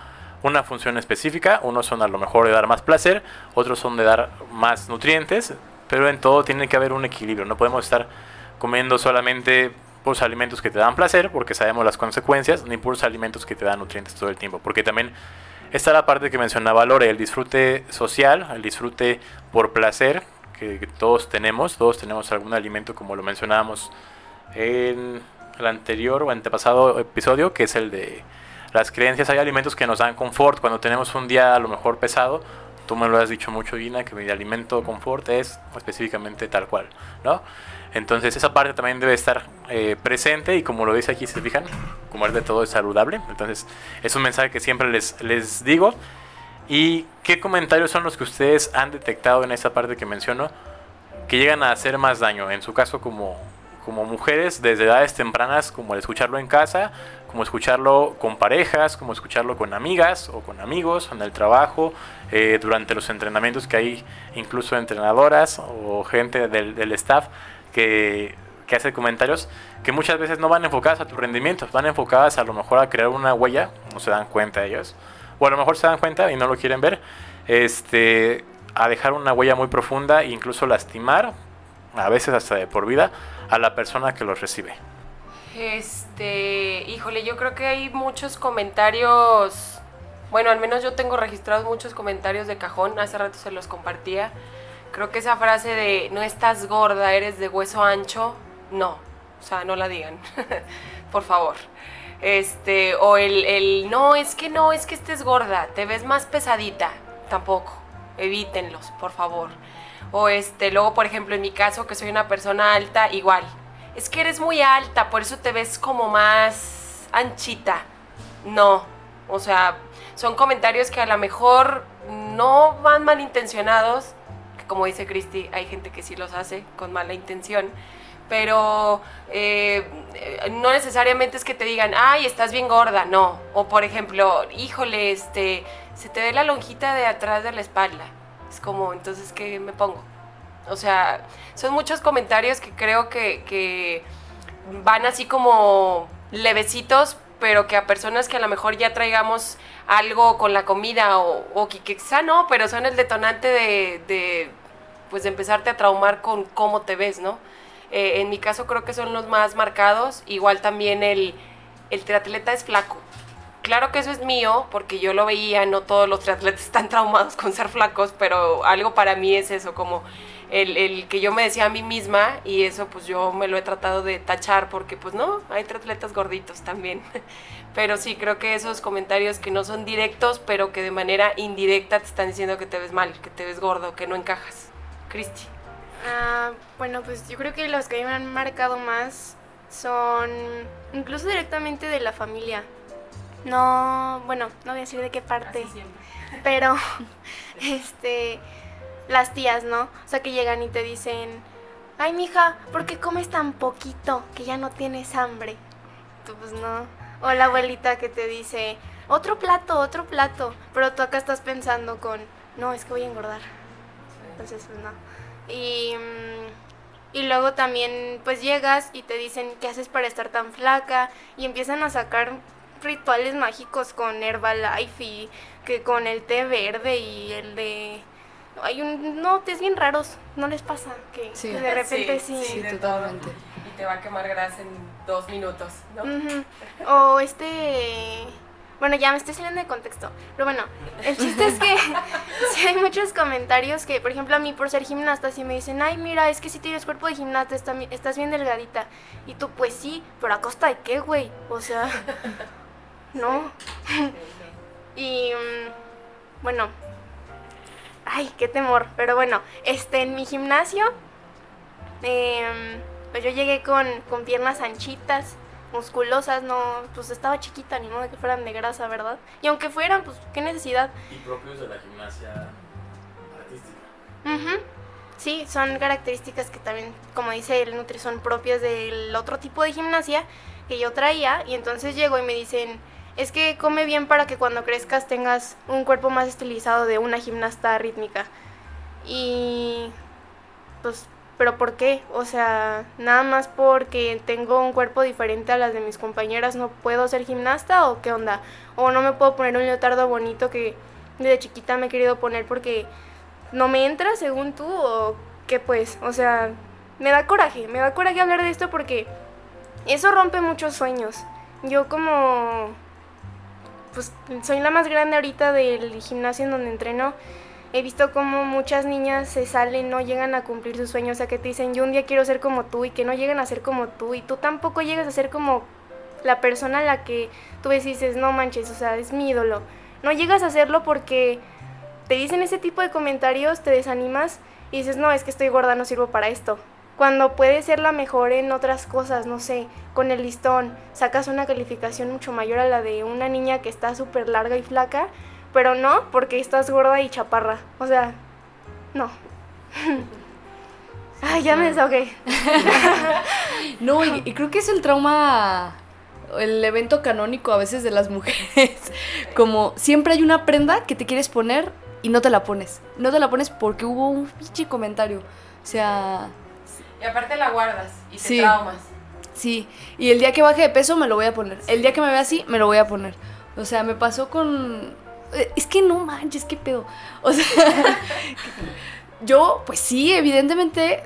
una función específica. Unos son a lo mejor de dar más placer, otros son de dar más nutrientes, pero en todo tiene que haber un equilibrio. No podemos estar comiendo solamente puros alimentos que te dan placer, porque sabemos las consecuencias, ni puros alimentos que te dan nutrientes todo el tiempo. Porque también está la parte que mencionaba Lore, el disfrute social, el disfrute por placer, que todos tenemos, todos tenemos algún alimento como lo mencionábamos en el anterior o antepasado episodio, que es el de las creencias. Hay alimentos que nos dan confort cuando tenemos un día a lo mejor pesado. Tú me lo has dicho mucho, Gina, que mi alimento confort es específicamente tal cual, ¿no? Entonces esa parte también debe estar eh, presente y como lo dice aquí, se fijan, comer de todo es saludable. Entonces es un mensaje que siempre les, les digo. ¿Y qué comentarios son los que ustedes han detectado en esa parte que menciono que llegan a hacer más daño? En su caso como, como mujeres desde edades tempranas, como el escucharlo en casa, como escucharlo con parejas, como escucharlo con amigas o con amigos, en el trabajo, eh, durante los entrenamientos que hay incluso entrenadoras o gente del, staff que, que, hace comentarios que muchas veces no van enfocadas a tu rendimiento, van enfocadas a lo mejor a crear una huella, no se dan cuenta ellos, o a lo mejor se dan cuenta y no lo quieren ver, este, a dejar una huella muy profunda e incluso lastimar, a veces hasta de por vida, a la persona que los recibe. Este, híjole, yo creo que hay muchos comentarios, bueno, al menos yo tengo registrados muchos comentarios de cajón, hace rato se los compartía. Creo que esa frase de no estás gorda, eres de hueso ancho, no, o sea, no la digan, por favor. Este, o el, el no, es que no, es que estés gorda, te ves más pesadita, tampoco, evítenlos, por favor. O este, luego, por ejemplo, en mi caso, que soy una persona alta, igual. Es que eres muy alta, por eso te ves como más anchita. No, o sea, son comentarios que a lo mejor no van malintencionados, como dice Cristi, hay gente que sí los hace con mala intención, pero eh, no necesariamente es que te digan, ay, estás bien gorda, no. O por ejemplo, híjole, este, se te ve la lonjita de atrás de la espalda es como, entonces, ¿qué me pongo? O sea, son muchos comentarios que creo que, van así como levecitos, pero que a personas que a lo mejor ya traigamos algo con la comida o, que, quizá no, pero son el detonante de, pues de empezarte a traumar con cómo te ves, ¿no? Eh, en mi caso creo que son los más marcados, igual también el, el triatleta es flaco, Claro que eso es mío, porque yo lo veía, no todos los triatletas están traumados con ser flacos, pero algo para mí es eso, como el, que yo me decía a mí misma, y eso pues yo me lo he tratado de tachar, porque pues no, hay triatletas gorditos también. Pero sí, creo que esos comentarios que no son directos, pero que de manera indirecta te están diciendo que te ves mal, que te ves gordo, que no encajas. Cristi. Ah, bueno, pues yo creo que los que me han marcado más son incluso directamente de la familia no, bueno, no voy a decir de qué parte, pero este, las tías, ¿no? O sea, que llegan y te dicen, ay, mija, ¿por qué comes tan poquito que ya no tienes hambre? Tú, pues no. O la abuelita que te dice, otro plato, otro plato, pero tú acá estás pensando con, no, es que voy a engordar. Entonces, pues no. Y, mm, y luego también, pues llegas y te dicen, ¿qué haces para estar tan flaca? Y empiezan a sacar rituales mágicos con Herbalife y que con el té verde y el de hay un no tés bien raros no les pasa que, de repente sí, sí, totalmente. y te va a quemar grasa en dos minutos no o este bueno, ya me estoy saliendo de contexto. Pero bueno, el chiste es que sí hay muchos comentarios que, por ejemplo, a mí por ser gimnasta, si me dicen, ay, mira, es que si tienes cuerpo de gimnasta, estás bien delgadita. Y tú, pues sí, pero a costa de qué, güey. O sea, ¿no? y mm, bueno, ay, qué temor, pero bueno, este, en mi gimnasio, em, pues yo llegué con, con piernas anchitas, musculosas, no, pues estaba chiquita, ni modo que fueran de grasa, ¿verdad? Y aunque fueran, pues qué necesidad. Y propios de la gimnasia artística. Sí, son características que también, como dice el Nutri, son propias del otro tipo de gimnasia que yo traía. Y entonces llego y me dicen, es que come bien para que cuando crezcas tengas un cuerpo más estilizado de una gimnasta rítmica. Y pues pero ¿por qué? O sea, nada más porque tengo un cuerpo diferente a las de mis compañeras, ¿no puedo ser gimnasta o qué onda? O no me puedo poner un leotardo bonito que desde chiquita me he querido poner porque no me entra según tú o qué pues, o sea, me da coraje, me da coraje hablar de esto porque eso rompe muchos sueños. Yo como pues soy la más grande ahorita del gimnasio en donde entreno he visto como muchas niñas se salen, no llegan a cumplir sus sueños, o sea, que te dicen, yo un día quiero ser como tú y que no llegan a ser como tú y tú tampoco llegas a ser como la persona a la que tú ves y dices, no manches, o sea, es mi ídolo. No llegas a hacerlo porque te dicen ese tipo de comentarios, te desanimas y dices, no, es que estoy gorda, no sirvo para esto. Cuando puedes ser la mejor en otras cosas, no sé, con el listón, sacas una calificación mucho mayor a la de una niña que está súper larga y flaca, pero no porque estás gorda y chaparra. O sea, no. Ay, ya me desahogué. no, y, creo que es el trauma, el evento canónico a veces de las mujeres. Como siempre hay una prenda que te quieres poner y no te la pones. No te la pones porque hubo un pinche comentario. O sea... Y aparte la guardas y te traumas. Sí, y el día que baje de peso me lo voy a poner. El día que me vea así, me lo voy a poner. O sea, me pasó con eh, es que no manches, qué pedo. O sea, yo, pues sí, evidentemente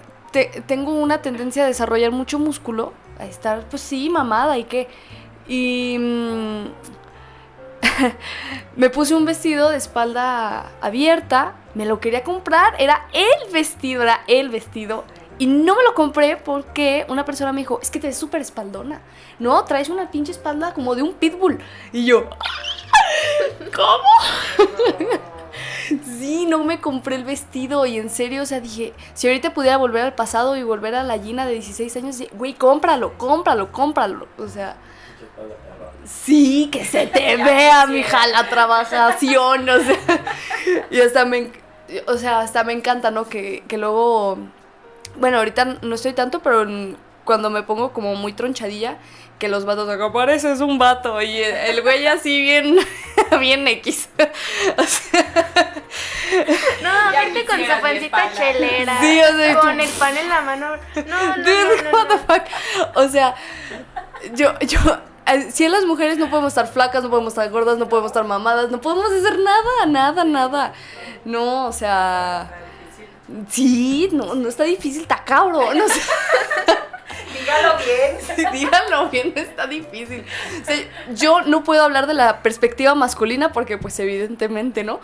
tengo una tendencia a desarrollar mucho músculo, a estar, pues sí, mamada y qué. Y mm, me puse un vestido de espalda abierta, me lo quería comprar, era el vestido, era el vestido. Y no me lo compré porque una persona me dijo, es que te ves súper espaldona. No, traes una pinche espalda como de un pitbull. Y yo, ¿Cómo? sí, no me compré el vestido y en serio, o sea, dije, si ahorita pudiera volver al pasado y volver a la Gina de 16 años, güey, cómpralo, cómpralo, cómpralo. O sea, sí, que se te vea, mija, la trabajación, o sea, y hasta me, o sea, hasta me encanta, ¿no? Que, que luego, bueno, ahorita no estoy tanto, pero cuando me pongo como muy tronchadilla, que los vatos acá pareces un vato y el, güey así bien bien X. no, aparte con su pancita chelera, sí, o sea, con el pan en la mano. No, no, no, what the fuck? O sea, yo yo si en las mujeres no podemos estar flacas, no podemos estar gordas, no podemos estar mamadas, no podemos hacer nada, nada, nada. No, o sea, sí, no, no está difícil, está cabrón. No sé. Dígalo bien. Dígalo bien, está difícil. yo no puedo hablar de la perspectiva masculina porque pues evidentemente, ¿no?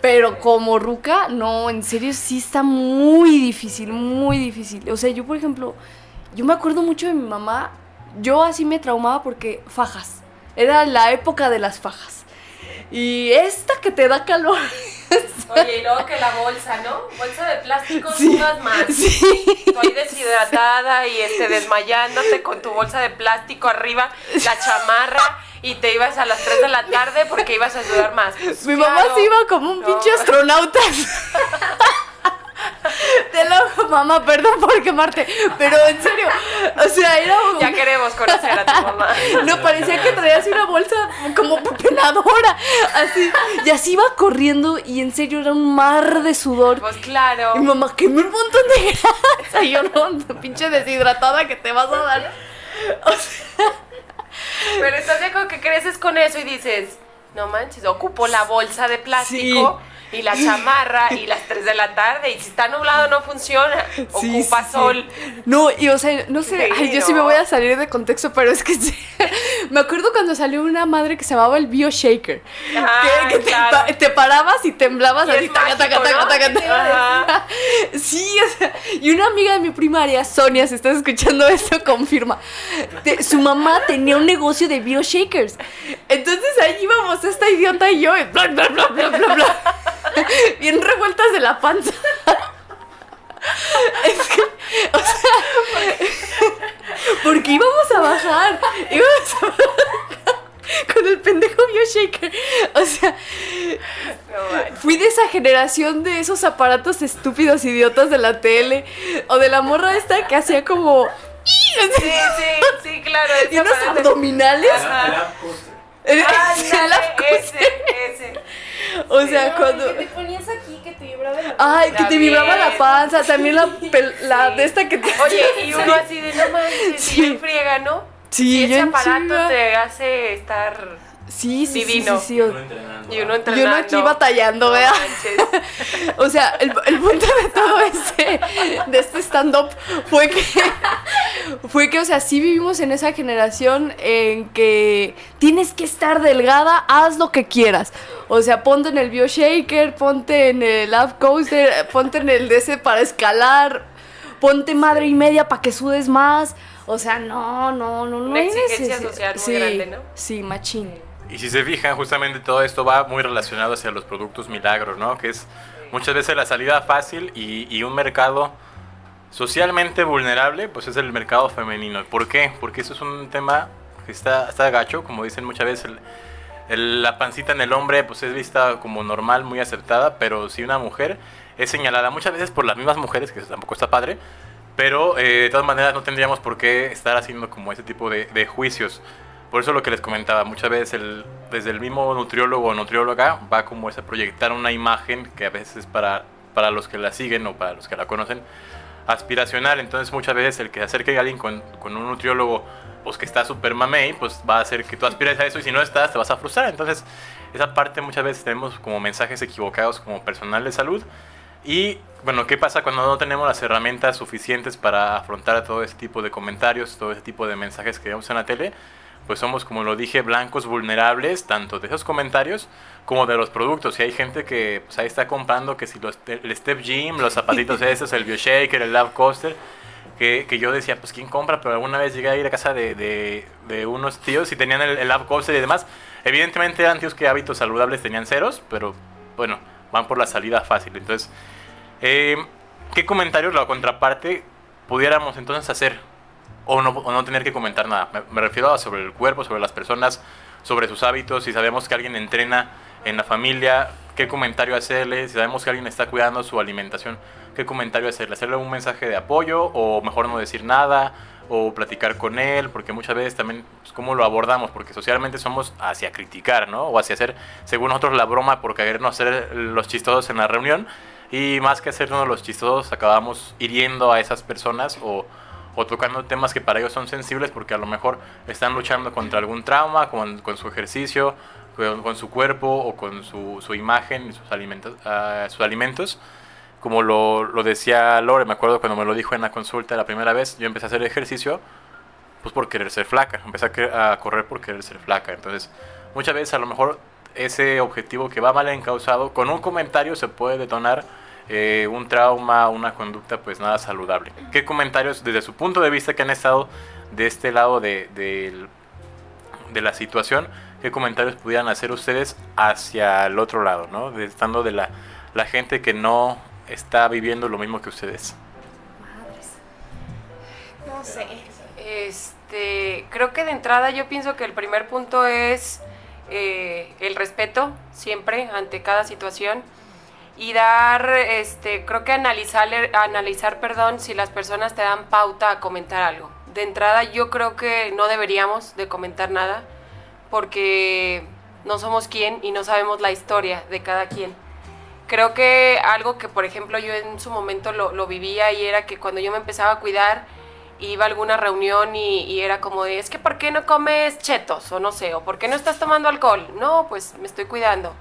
Pero como ruca, no, en serio sí está muy difícil, muy difícil. O sea, yo por ejemplo, yo me acuerdo mucho de mi mamá, yo así me traumaba porque fajas. Era la época de las fajas. Y esta que te da calor. Oye, y luego que la bolsa, ¿no? Bolsa de plástico, sí, más. Sí. Estoy deshidratada y este, desmayándote con tu bolsa de plástico arriba, la chamarra, y te ibas a las 3 de la tarde porque ibas a sudar más. Mi mamá se iba como un pinche astronauta. Te lo mamá, perdón por quemarte, pero en serio, o sea, era un... Ya queremos conocer a tu mamá. No, parecía que traías una bolsa como pepenadora, así, y así iba corriendo y en serio era un mar de sudor. Pues claro. Y mamá, quemé un montón de grasa, y yo no, pinche deshidratada que te vas a dar. O sea... Pero estás de que creces con eso y dices, no manches, ocupo la bolsa de plástico y la chamarra y las 3 de la tarde y si está nublado no funciona, ocupa sol. No, y o sea, no sé, yo sí me voy a salir de contexto, pero es que me acuerdo cuando salió una madre que se llamaba el Bio Shaker, que, te, parabas y temblabas así, taca, taca, taca, taca, Sí, o sea, y una amiga de mi primaria, Sonia, si estás escuchando esto, confirma, su mamá tenía un negocio de Bio Shakers. Entonces ahí íbamos esta idiota y yo, y bla, bla, bla, bla, bla, bla. bien revueltas de la panza. Es que, o sea, porque íbamos a bajar, íbamos a bajar con el pendejo BioShaker. O sea, fui de esa generación de esos aparatos estúpidos, idiotas de la tele, o de la morra esta que hacía como... Sí, sí, sí, claro. Y unos abdominales. Ah, ese, ese. O sea, cuando. te ponías aquí, que te vibraba la Ay, que te vibraba la panza, también la, pel- la de esta que te... Oye, y uno así de no manches, Sí. sí. friega, ¿no? Sí, y ese aparato te hace estar Sí, sí, sí, sí, sí, y uno Y entrenando. uno aquí batallando, No ¿verdad? manches. O sea, el, el punto de todo este, de este stand-up fue que, fue que, o sea, sí vivimos en esa generación en que tienes que estar delgada, haz lo que quieras. O sea, ponte en el BioShaker, ponte en el Up Coaster, ponte en el de ese para escalar, ponte madre y media para que sudes más. O sea, no, no, no, no. Una exigencia social muy sí, grande, ¿no? Sí, machín. Y si se fijan, justamente todo esto va muy relacionado hacia los productos milagros, ¿no? Que es muchas veces la salida fácil y, y un mercado socialmente vulnerable, pues es el mercado femenino. ¿Por qué? Porque eso es un tema que está, está gacho, como dicen muchas veces, el- el- la pancita en el hombre pues es vista como normal, muy aceptada, pero si una mujer es señalada muchas veces por las mismas mujeres, que eso tampoco está padre, pero eh, de todas maneras no tendríamos por qué estar haciendo como ese tipo de, de juicios. Por eso lo que les comentaba, muchas veces el, desde el mismo nutriólogo o nutrióloga va como ese a proyectar una imagen que a veces para, para los que la siguen o para los que la conocen, aspiracional. Entonces muchas veces el que se acerque a alguien con, con un nutriólogo pues que está súper mamey, pues va a hacer que tú aspires a eso y si no estás te vas a frustrar. Entonces esa parte muchas veces tenemos como mensajes equivocados como personal de salud. Y bueno, ¿qué pasa cuando no tenemos las herramientas suficientes para afrontar todo ese tipo de comentarios, todo ese tipo de mensajes que vemos en la tele? Pues somos, como lo dije, blancos vulnerables, tanto de esos comentarios como de los productos. Y hay gente que pues, ahí está comprando que si los, el Step Gym, los zapatitos esos, el BioShaker, el Love Coaster, que, que yo decía, pues ¿quién compra? Pero alguna vez llegué a ir a casa de, de, de unos tíos y tenían el, el Love Coaster y demás. Evidentemente eran tíos que hábitos saludables tenían ceros, pero bueno, van por la salida fácil. Entonces, eh, ¿qué comentarios la contraparte pudiéramos entonces hacer? O no, o no tener que comentar nada. Me, me refiero a sobre el cuerpo, sobre las personas, sobre sus hábitos. Si sabemos que alguien entrena en la familia, ¿qué comentario hacerle? Si sabemos que alguien está cuidando su alimentación, ¿qué comentario hacerle? ¿Hacerle un mensaje de apoyo o mejor no decir nada? O platicar con él, porque muchas veces también, pues, ¿cómo lo abordamos? Porque socialmente somos hacia criticar, ¿no? O hacia hacer, según nosotros, la broma por querernos hacer los chistosos en la reunión. Y más que hacernos los chistosos, acabamos hiriendo a esas personas o, o tocando temas que para ellos son sensibles porque a lo mejor están luchando contra algún trauma, con, con su ejercicio, con, con su cuerpo o con su, su imagen y sus alimentos, ah, sus alimentos. Como lo, lo decía Lore, me acuerdo cuando me lo dijo en la consulta la primera vez, yo empecé a hacer ejercicio pues por querer ser flaca, empecé a, a correr por querer ser flaca. Entonces, muchas veces a lo mejor ese objetivo que va mal encausado, con un comentario se puede detonar eh, un trauma, una conducta pues nada saludable. ¿Qué comentarios desde su punto de vista que han estado de este lado de, del- de la situación, qué comentarios pudieran hacer ustedes hacia el otro lado, ¿no? De, estando de la, la gente que no está viviendo lo mismo que ustedes. No sé. Este, creo que de entrada yo pienso que el primer punto es eh, el respeto siempre ante cada situación y dar, este, creo que analizar, analizar, perdón, si las personas te dan pauta a comentar algo. De entrada yo creo que no deberíamos de comentar nada porque no somos quién y no sabemos la historia de cada quien. Creo que algo que, por ejemplo, yo en su momento lo, lo vivía y era que cuando yo me empezaba a cuidar, iba a alguna reunión y, y era como de, es que ¿por qué no comes chetos? O no sé, o ¿por qué no estás tomando alcohol? No, pues me estoy cuidando.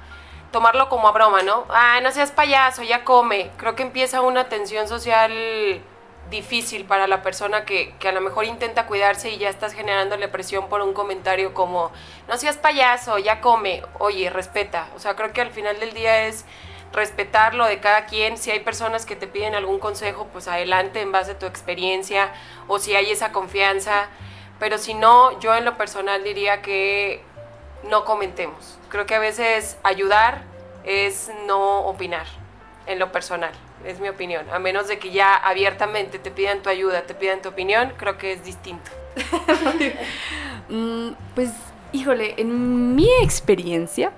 Tomarlo como a broma, ¿no? Ah, no seas payaso, ya come. Creo que empieza una tensión social difícil para la persona que, a lo mejor intenta cuidarse y ya estás generándole presión por un comentario como, no seas payaso, ya come. Oye, respeta. O sea, creo que al final del día es respetar lo de cada quien. Si hay personas que te piden algún consejo, pues adelante en base a tu experiencia o si hay esa confianza. Pero si no, yo en lo personal diría que no comentemos. Creo que a veces ayudar es no opinar en lo personal. Es mi opinión. A menos de que ya abiertamente te pidan tu ayuda, te pidan tu opinión, creo que es distinto. Mm, pues, híjole, en mi experiencia,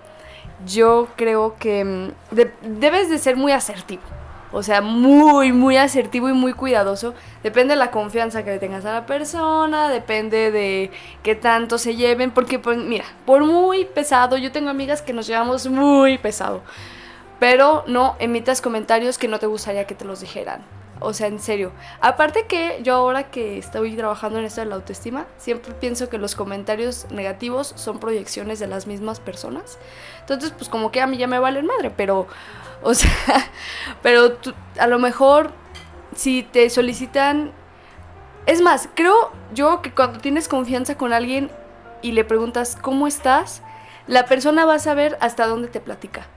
yo creo que mm, de- debes de ser muy asertivo. O sea, muy, muy asertivo y muy cuidadoso. Depende de la confianza que le tengas a la persona, depende de qué tanto se lleven. Porque, pues, mira, por muy pesado, yo tengo amigas que nos llevamos muy pesado. pero no emitas comentarios que no te gustaría que te los dijeran. O sea, en serio. Aparte que yo ahora que estoy trabajando en esto de la autoestima, siempre pienso que los comentarios negativos son proyecciones de las mismas personas. Entonces, pues como que a mí ya me valen madre, pero, o sea, pero a lo mejor si te solicitan... Es más, creo yo que cuando tienes confianza con alguien y le preguntas cómo estás, la persona va a saber hasta dónde te platica.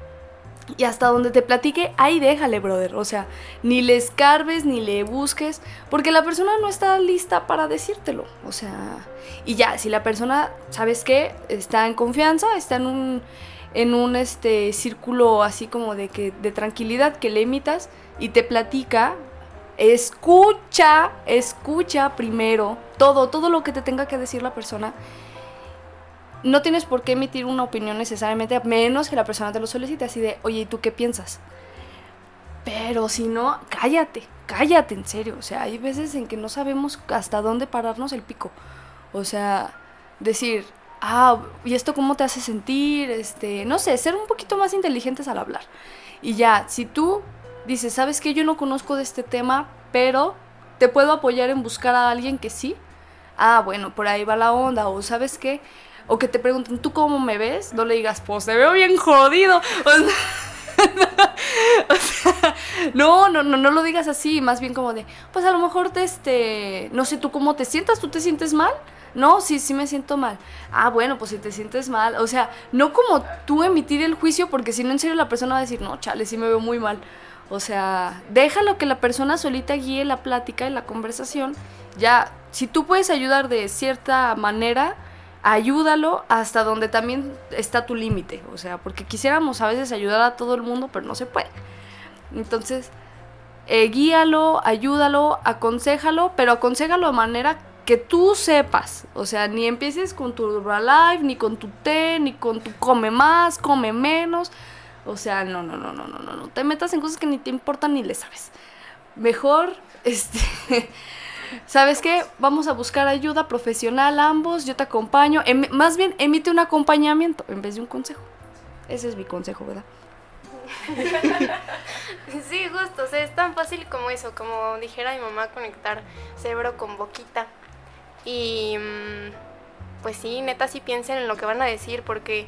Y hasta donde te platique, ahí déjale, brother. O sea, ni le escarbes, ni le busques, porque la persona no está lista para decírtelo. O sea, y ya, si la persona, ¿sabes qué? Está en confianza, está en un, en un este, círculo así como de, que, de tranquilidad que le imitas y te platica, escucha, escucha primero todo, todo lo que te tenga que decir la persona no tienes por qué emitir una opinión necesariamente, a menos que la persona te lo solicite, así de, oye, ¿y tú qué piensas? Pero si no, cállate, cállate en serio. O sea, hay veces en que no sabemos hasta dónde pararnos el pico. O sea, decir, ah, ¿y esto cómo te hace sentir? Este, no sé, ser un poquito más inteligentes al hablar. Y ya, si tú dices, ¿sabes qué? Yo no conozco de este tema, pero te puedo apoyar en buscar a alguien que sí. Ah, bueno, por ahí va la onda. O ¿sabes qué? o que te pregunten, ¿tú cómo me ves? No le digas, pues te veo bien jodido. O sea, no, no, no, no lo digas así, más bien como de, pues a lo mejor te, este, no sé, ¿tú cómo te sientas? ¿Tú te sientes mal? No, sí, sí me siento mal. Ah, bueno, pues si te sientes mal, o sea, no como tú emitir el juicio, porque si no, en serio la persona va a decir, no, chale, sí me veo muy mal. O sea, déjalo que la persona solita guíe la plática y la conversación. Ya, si tú puedes ayudar de cierta manera, ayúdalo hasta donde también está tu límite. O sea, porque quisiéramos a veces ayudar a todo el mundo, pero no se puede. Entonces, eh, guíalo, ayúdalo, aconsejalo, pero aconsejalo de manera que tú sepas. O sea, ni empieces con tu life, ni con tu té, ni con tu come más, come menos. O sea, no, no, no, no, no, no, no. Te metas en cosas que ni te importan ni le sabes. Mejor, este. ¿sabes qué? Vamos a buscar ayuda profesional ambos, yo te acompaño. Em, más bien, emite un acompañamiento en vez de un consejo. Ese es mi consejo, ¿verdad? sí, justo, o sea, es tan fácil como eso, como dijera mi mamá, conectar cerebro con boquita. Y mm, pues sí, neta, sí piensen en lo que van a decir, porque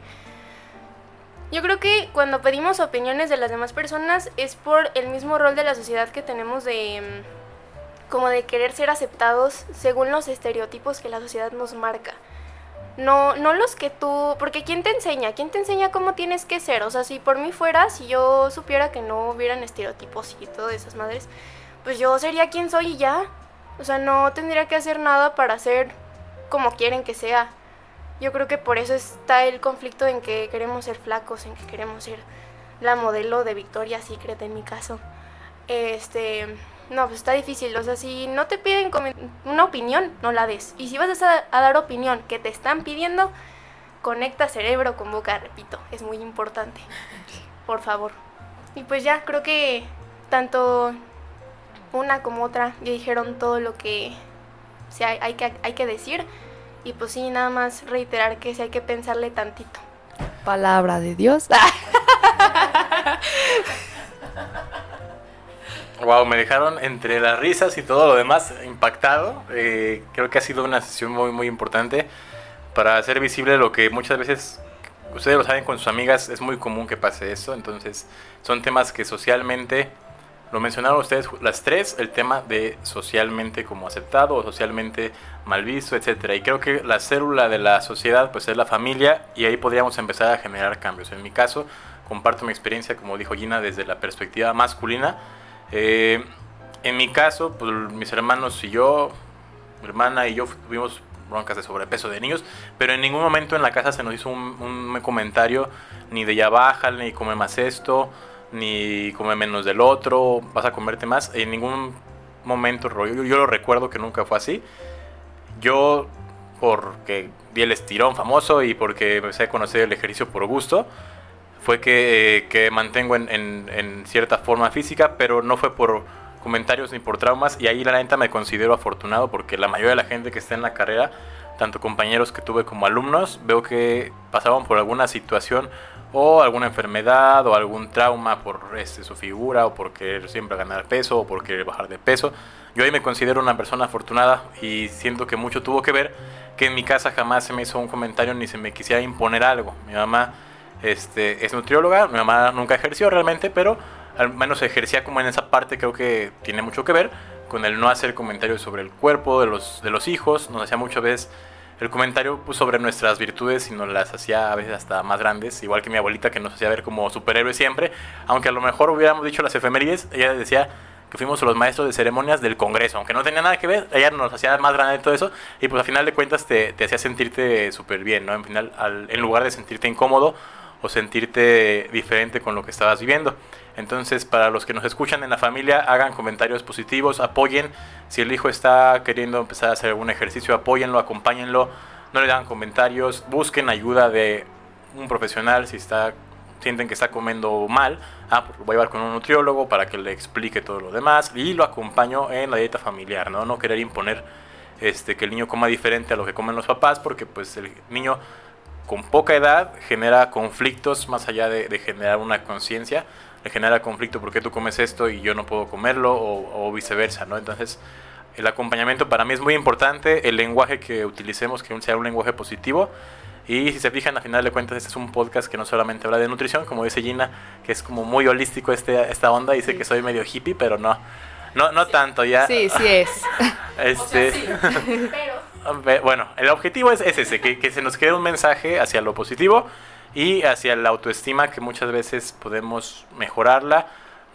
yo creo que cuando pedimos opiniones de las demás personas es por el mismo rol de la sociedad que tenemos de mm, como de querer ser aceptados según los estereotipos que la sociedad nos marca. No, no los que tú, porque ¿quién te enseña? ¿Quién te enseña cómo tienes que ser? O sea, si por mí fuera, si yo supiera que no hubieran estereotipos y todas esas madres, pues yo sería quien soy y ya. O sea, no tendría que hacer nada para ser como quieren que sea. Yo creo que por eso está el conflicto en que queremos ser flacos, en que queremos ser la modelo de Victoria Secret en mi caso. Este, no, pues está difícil. O sea, si no te piden una opinión, no la des. Y si vas a, dar opinión que te están pidiendo, conecta cerebro con boca, repito. Es muy importante. Por favor. Y pues ya, creo que tanto una como otra ya dijeron todo lo que, hay, que hay que decir. Y pues sí, nada más reiterar que sí hay que pensarle tantito. Palabra de Dios. Wow, me dejaron entre las risas y todo lo demás impactado. Eh, creo que ha sido una sesión muy, muy importante para hacer visible lo que muchas veces, ustedes lo saben con sus amigas, es muy común que pase eso. Entonces, son temas que socialmente, lo mencionaron ustedes las tres, el tema de socialmente como aceptado o socialmente mal visto, etcétera. Y creo que la célula de la sociedad, pues es la familia y ahí podríamos empezar a generar cambios. En mi caso, comparto mi experiencia, como dijo Gina, desde la perspectiva masculina eh, en mi caso, pues, mis hermanos y yo, mi hermana y yo tuvimos broncas de sobrepeso de niños, pero en ningún momento en la casa se nos hizo un, comentario ni de ya baja, ni come más esto, ni come menos del otro, vas a comerte más. En ningún momento, yo, lo recuerdo que nunca fue así. Yo, porque vi el estirón famoso y porque empecé a conocer el ejercicio por gusto, fue que, que mantengo en, en, cierta forma física, pero no fue por comentarios ni por traumas. Y ahí la neta me considero afortunado porque la mayoría de la gente que está en la carrera tanto compañeros que tuve como alumnos, veo que pasaban por alguna situación o alguna enfermedad o algún trauma por este, su figura o por querer siempre ganar peso o por querer bajar de peso. Yo ahí me considero una persona afortunada y siento que mucho tuvo que ver que en mi casa jamás se me hizo un comentario ni se me quisiera imponer algo. Mi mamá este, es nutrióloga, mi mamá nunca ejerció realmente, pero al menos ejercía como en esa parte, creo que tiene mucho que ver con el no hacer comentarios sobre el cuerpo de los, de los hijos, nos hacía muchas veces el comentario pues, sobre nuestras virtudes y nos las hacía a veces hasta más grandes, igual que mi abuelita que nos hacía ver como superhéroes siempre, aunque a lo mejor hubiéramos dicho las efemérides, ella decía que fuimos los maestros de ceremonias del Congreso, aunque no tenía nada que ver, ella nos hacía más grande todo eso y pues al final de cuentas te, hacía sentirte súper bien, ¿no? En, final, al, en lugar de sentirte incómodo o sentirte diferente con lo que estabas viviendo. Entonces, para los que nos escuchan en la familia, hagan comentarios positivos, apoyen. Si el hijo está queriendo empezar a hacer algún ejercicio, apóyenlo, acompáñenlo. No le dan comentarios, busquen ayuda de un profesional si está sienten que está comiendo mal, ah, pues lo voy a llevar con un nutriólogo para que le explique todo lo demás y lo acompaño en la dieta familiar, ¿no? No querer imponer este, que el niño coma diferente a lo que comen los papás porque pues el niño con poca edad genera conflictos más allá de, de generar una conciencia le genera conflicto porque tú comes esto y yo no puedo comerlo o, viceversa, ¿no? Entonces, el acompañamiento para mí es muy importante, el lenguaje que utilicemos que sea un lenguaje positivo. Y si se fijan, a final de cuentas, este es un podcast que no solamente habla de nutrición, como dice Gina, que es como muy holístico este, esta onda. Dice que soy medio hippie, pero no, no, no tanto ya. Sí, sí es. Este, bueno, el objetivo es, es ese, que, que se nos quede un mensaje hacia lo positivo y hacia la autoestima que muchas veces podemos mejorarla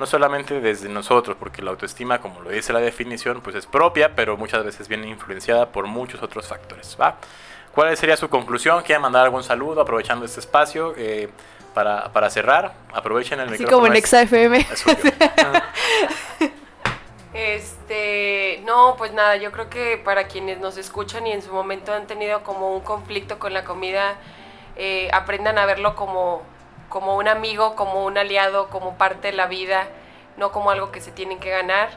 no solamente desde nosotros, porque la autoestima, como lo dice la definición, pues es propia, pero muchas veces viene influenciada por muchos otros factores, ¿va? ¿Cuál sería su conclusión? ¿Quieren mandar algún saludo aprovechando este espacio? Eh, para, para, cerrar, aprovechen el Así como en XFM. Este, no, pues nada, yo creo que para quienes nos escuchan y en su momento han tenido como un conflicto con la comida, eh, aprendan a verlo como, como un amigo, como un aliado, como parte de la vida, no como algo que se tienen que ganar.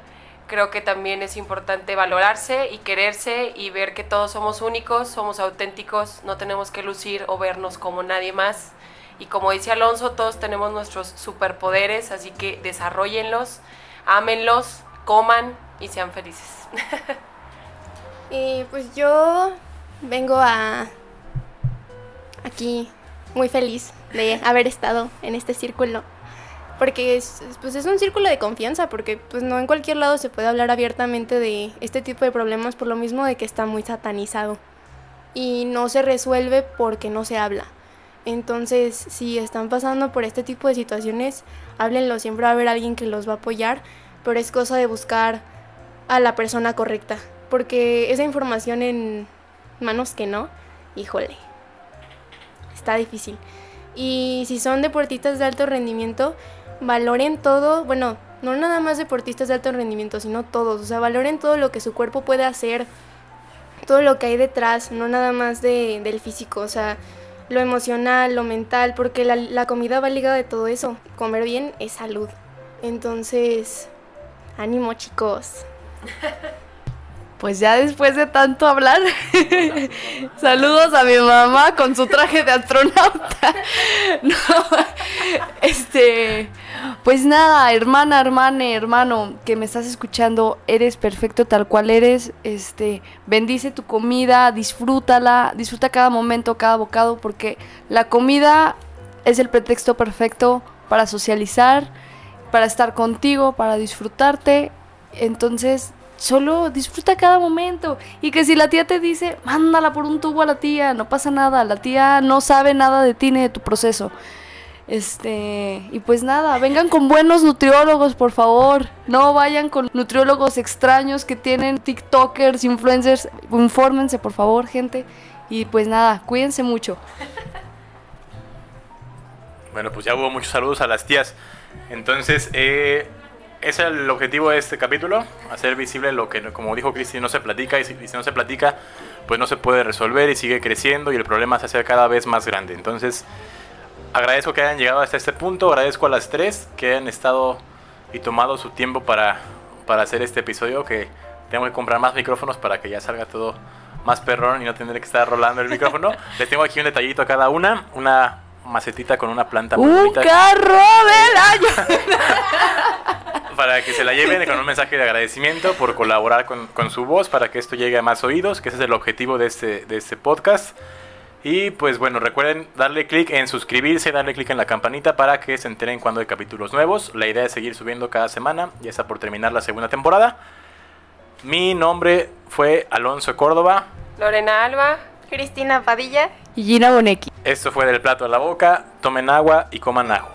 Creo que también es importante valorarse y quererse y ver que todos somos únicos, somos auténticos, no tenemos que lucir o vernos como nadie más. Y como dice Alonso, todos tenemos nuestros superpoderes, así que desarrollenlos, ámenlos, coman y sean felices. y pues yo vengo a aquí muy feliz de haber estado en este círculo. Porque es, pues es un círculo de confianza, porque pues no en cualquier lado se puede hablar abiertamente de este tipo de problemas por lo mismo de que está muy satanizado. Y no se resuelve porque no se habla. Entonces, si están pasando por este tipo de situaciones, háblenlo, siempre va a haber alguien que los va a apoyar, pero es cosa de buscar a la persona correcta, porque esa información en manos que no, híjole, está difícil. Y si son deportistas de alto rendimiento, valoren todo, bueno, no nada más deportistas de alto rendimiento, sino todos, o sea, valoren todo lo que su cuerpo puede hacer, todo lo que hay detrás, no nada más de, del físico, o sea, lo emocional, lo mental, porque la, la comida va ligada de todo eso. Comer bien es salud. Entonces, ánimo chicos. Pues ya después de tanto hablar, saludos a mi mamá con su traje de astronauta. No, este, pues nada, hermana, hermane, hermano, que me estás escuchando, eres perfecto tal cual eres. Este, bendice tu comida, disfrútala, disfruta cada momento, cada bocado, porque la comida es el pretexto perfecto para socializar, para estar contigo, para disfrutarte. Entonces, solo disfruta cada momento. Y que si la tía te dice, mándala por un tubo a la tía, no pasa nada, la tía no sabe nada de ti ni de tu proceso. Este, y pues nada, vengan con buenos nutriólogos, por favor. No vayan con nutriólogos extraños que tienen TikTokers, influencers. Infórmense, por favor, gente. Y pues nada, cuídense mucho. Bueno, pues ya hubo muchos saludos a las tías. Entonces, eh, es el objetivo de este capítulo, hacer visible lo que, como dijo Cristi, no se platica y si, no se platica, pues no se puede resolver y sigue creciendo y el problema se hace cada vez más grande. Entonces, agradezco que hayan llegado hasta este punto, agradezco a las tres que hayan estado y tomado su tiempo para, para hacer este episodio, que tengo que comprar más micrófonos para que ya salga todo más perrón y no tener que estar rolando el micrófono. Les tengo aquí un detallito a cada una, una macetita con una planta muy ¡Un bonita carro del año! para que se la lleven con un mensaje de agradecimiento por colaborar con, con su voz para que esto llegue a más oídos, que ese es el objetivo de este, de este podcast. Y pues bueno, recuerden darle clic en suscribirse, darle clic en la campanita para que se enteren cuando hay capítulos nuevos. La idea es seguir subiendo cada semana, ya está por terminar la segunda temporada. Mi nombre fue Alonso Córdoba. Lorena Alba. Cristina Padilla. Y Gina Bonecki. Esto fue del plato a la boca. Tomen agua y coman ajo.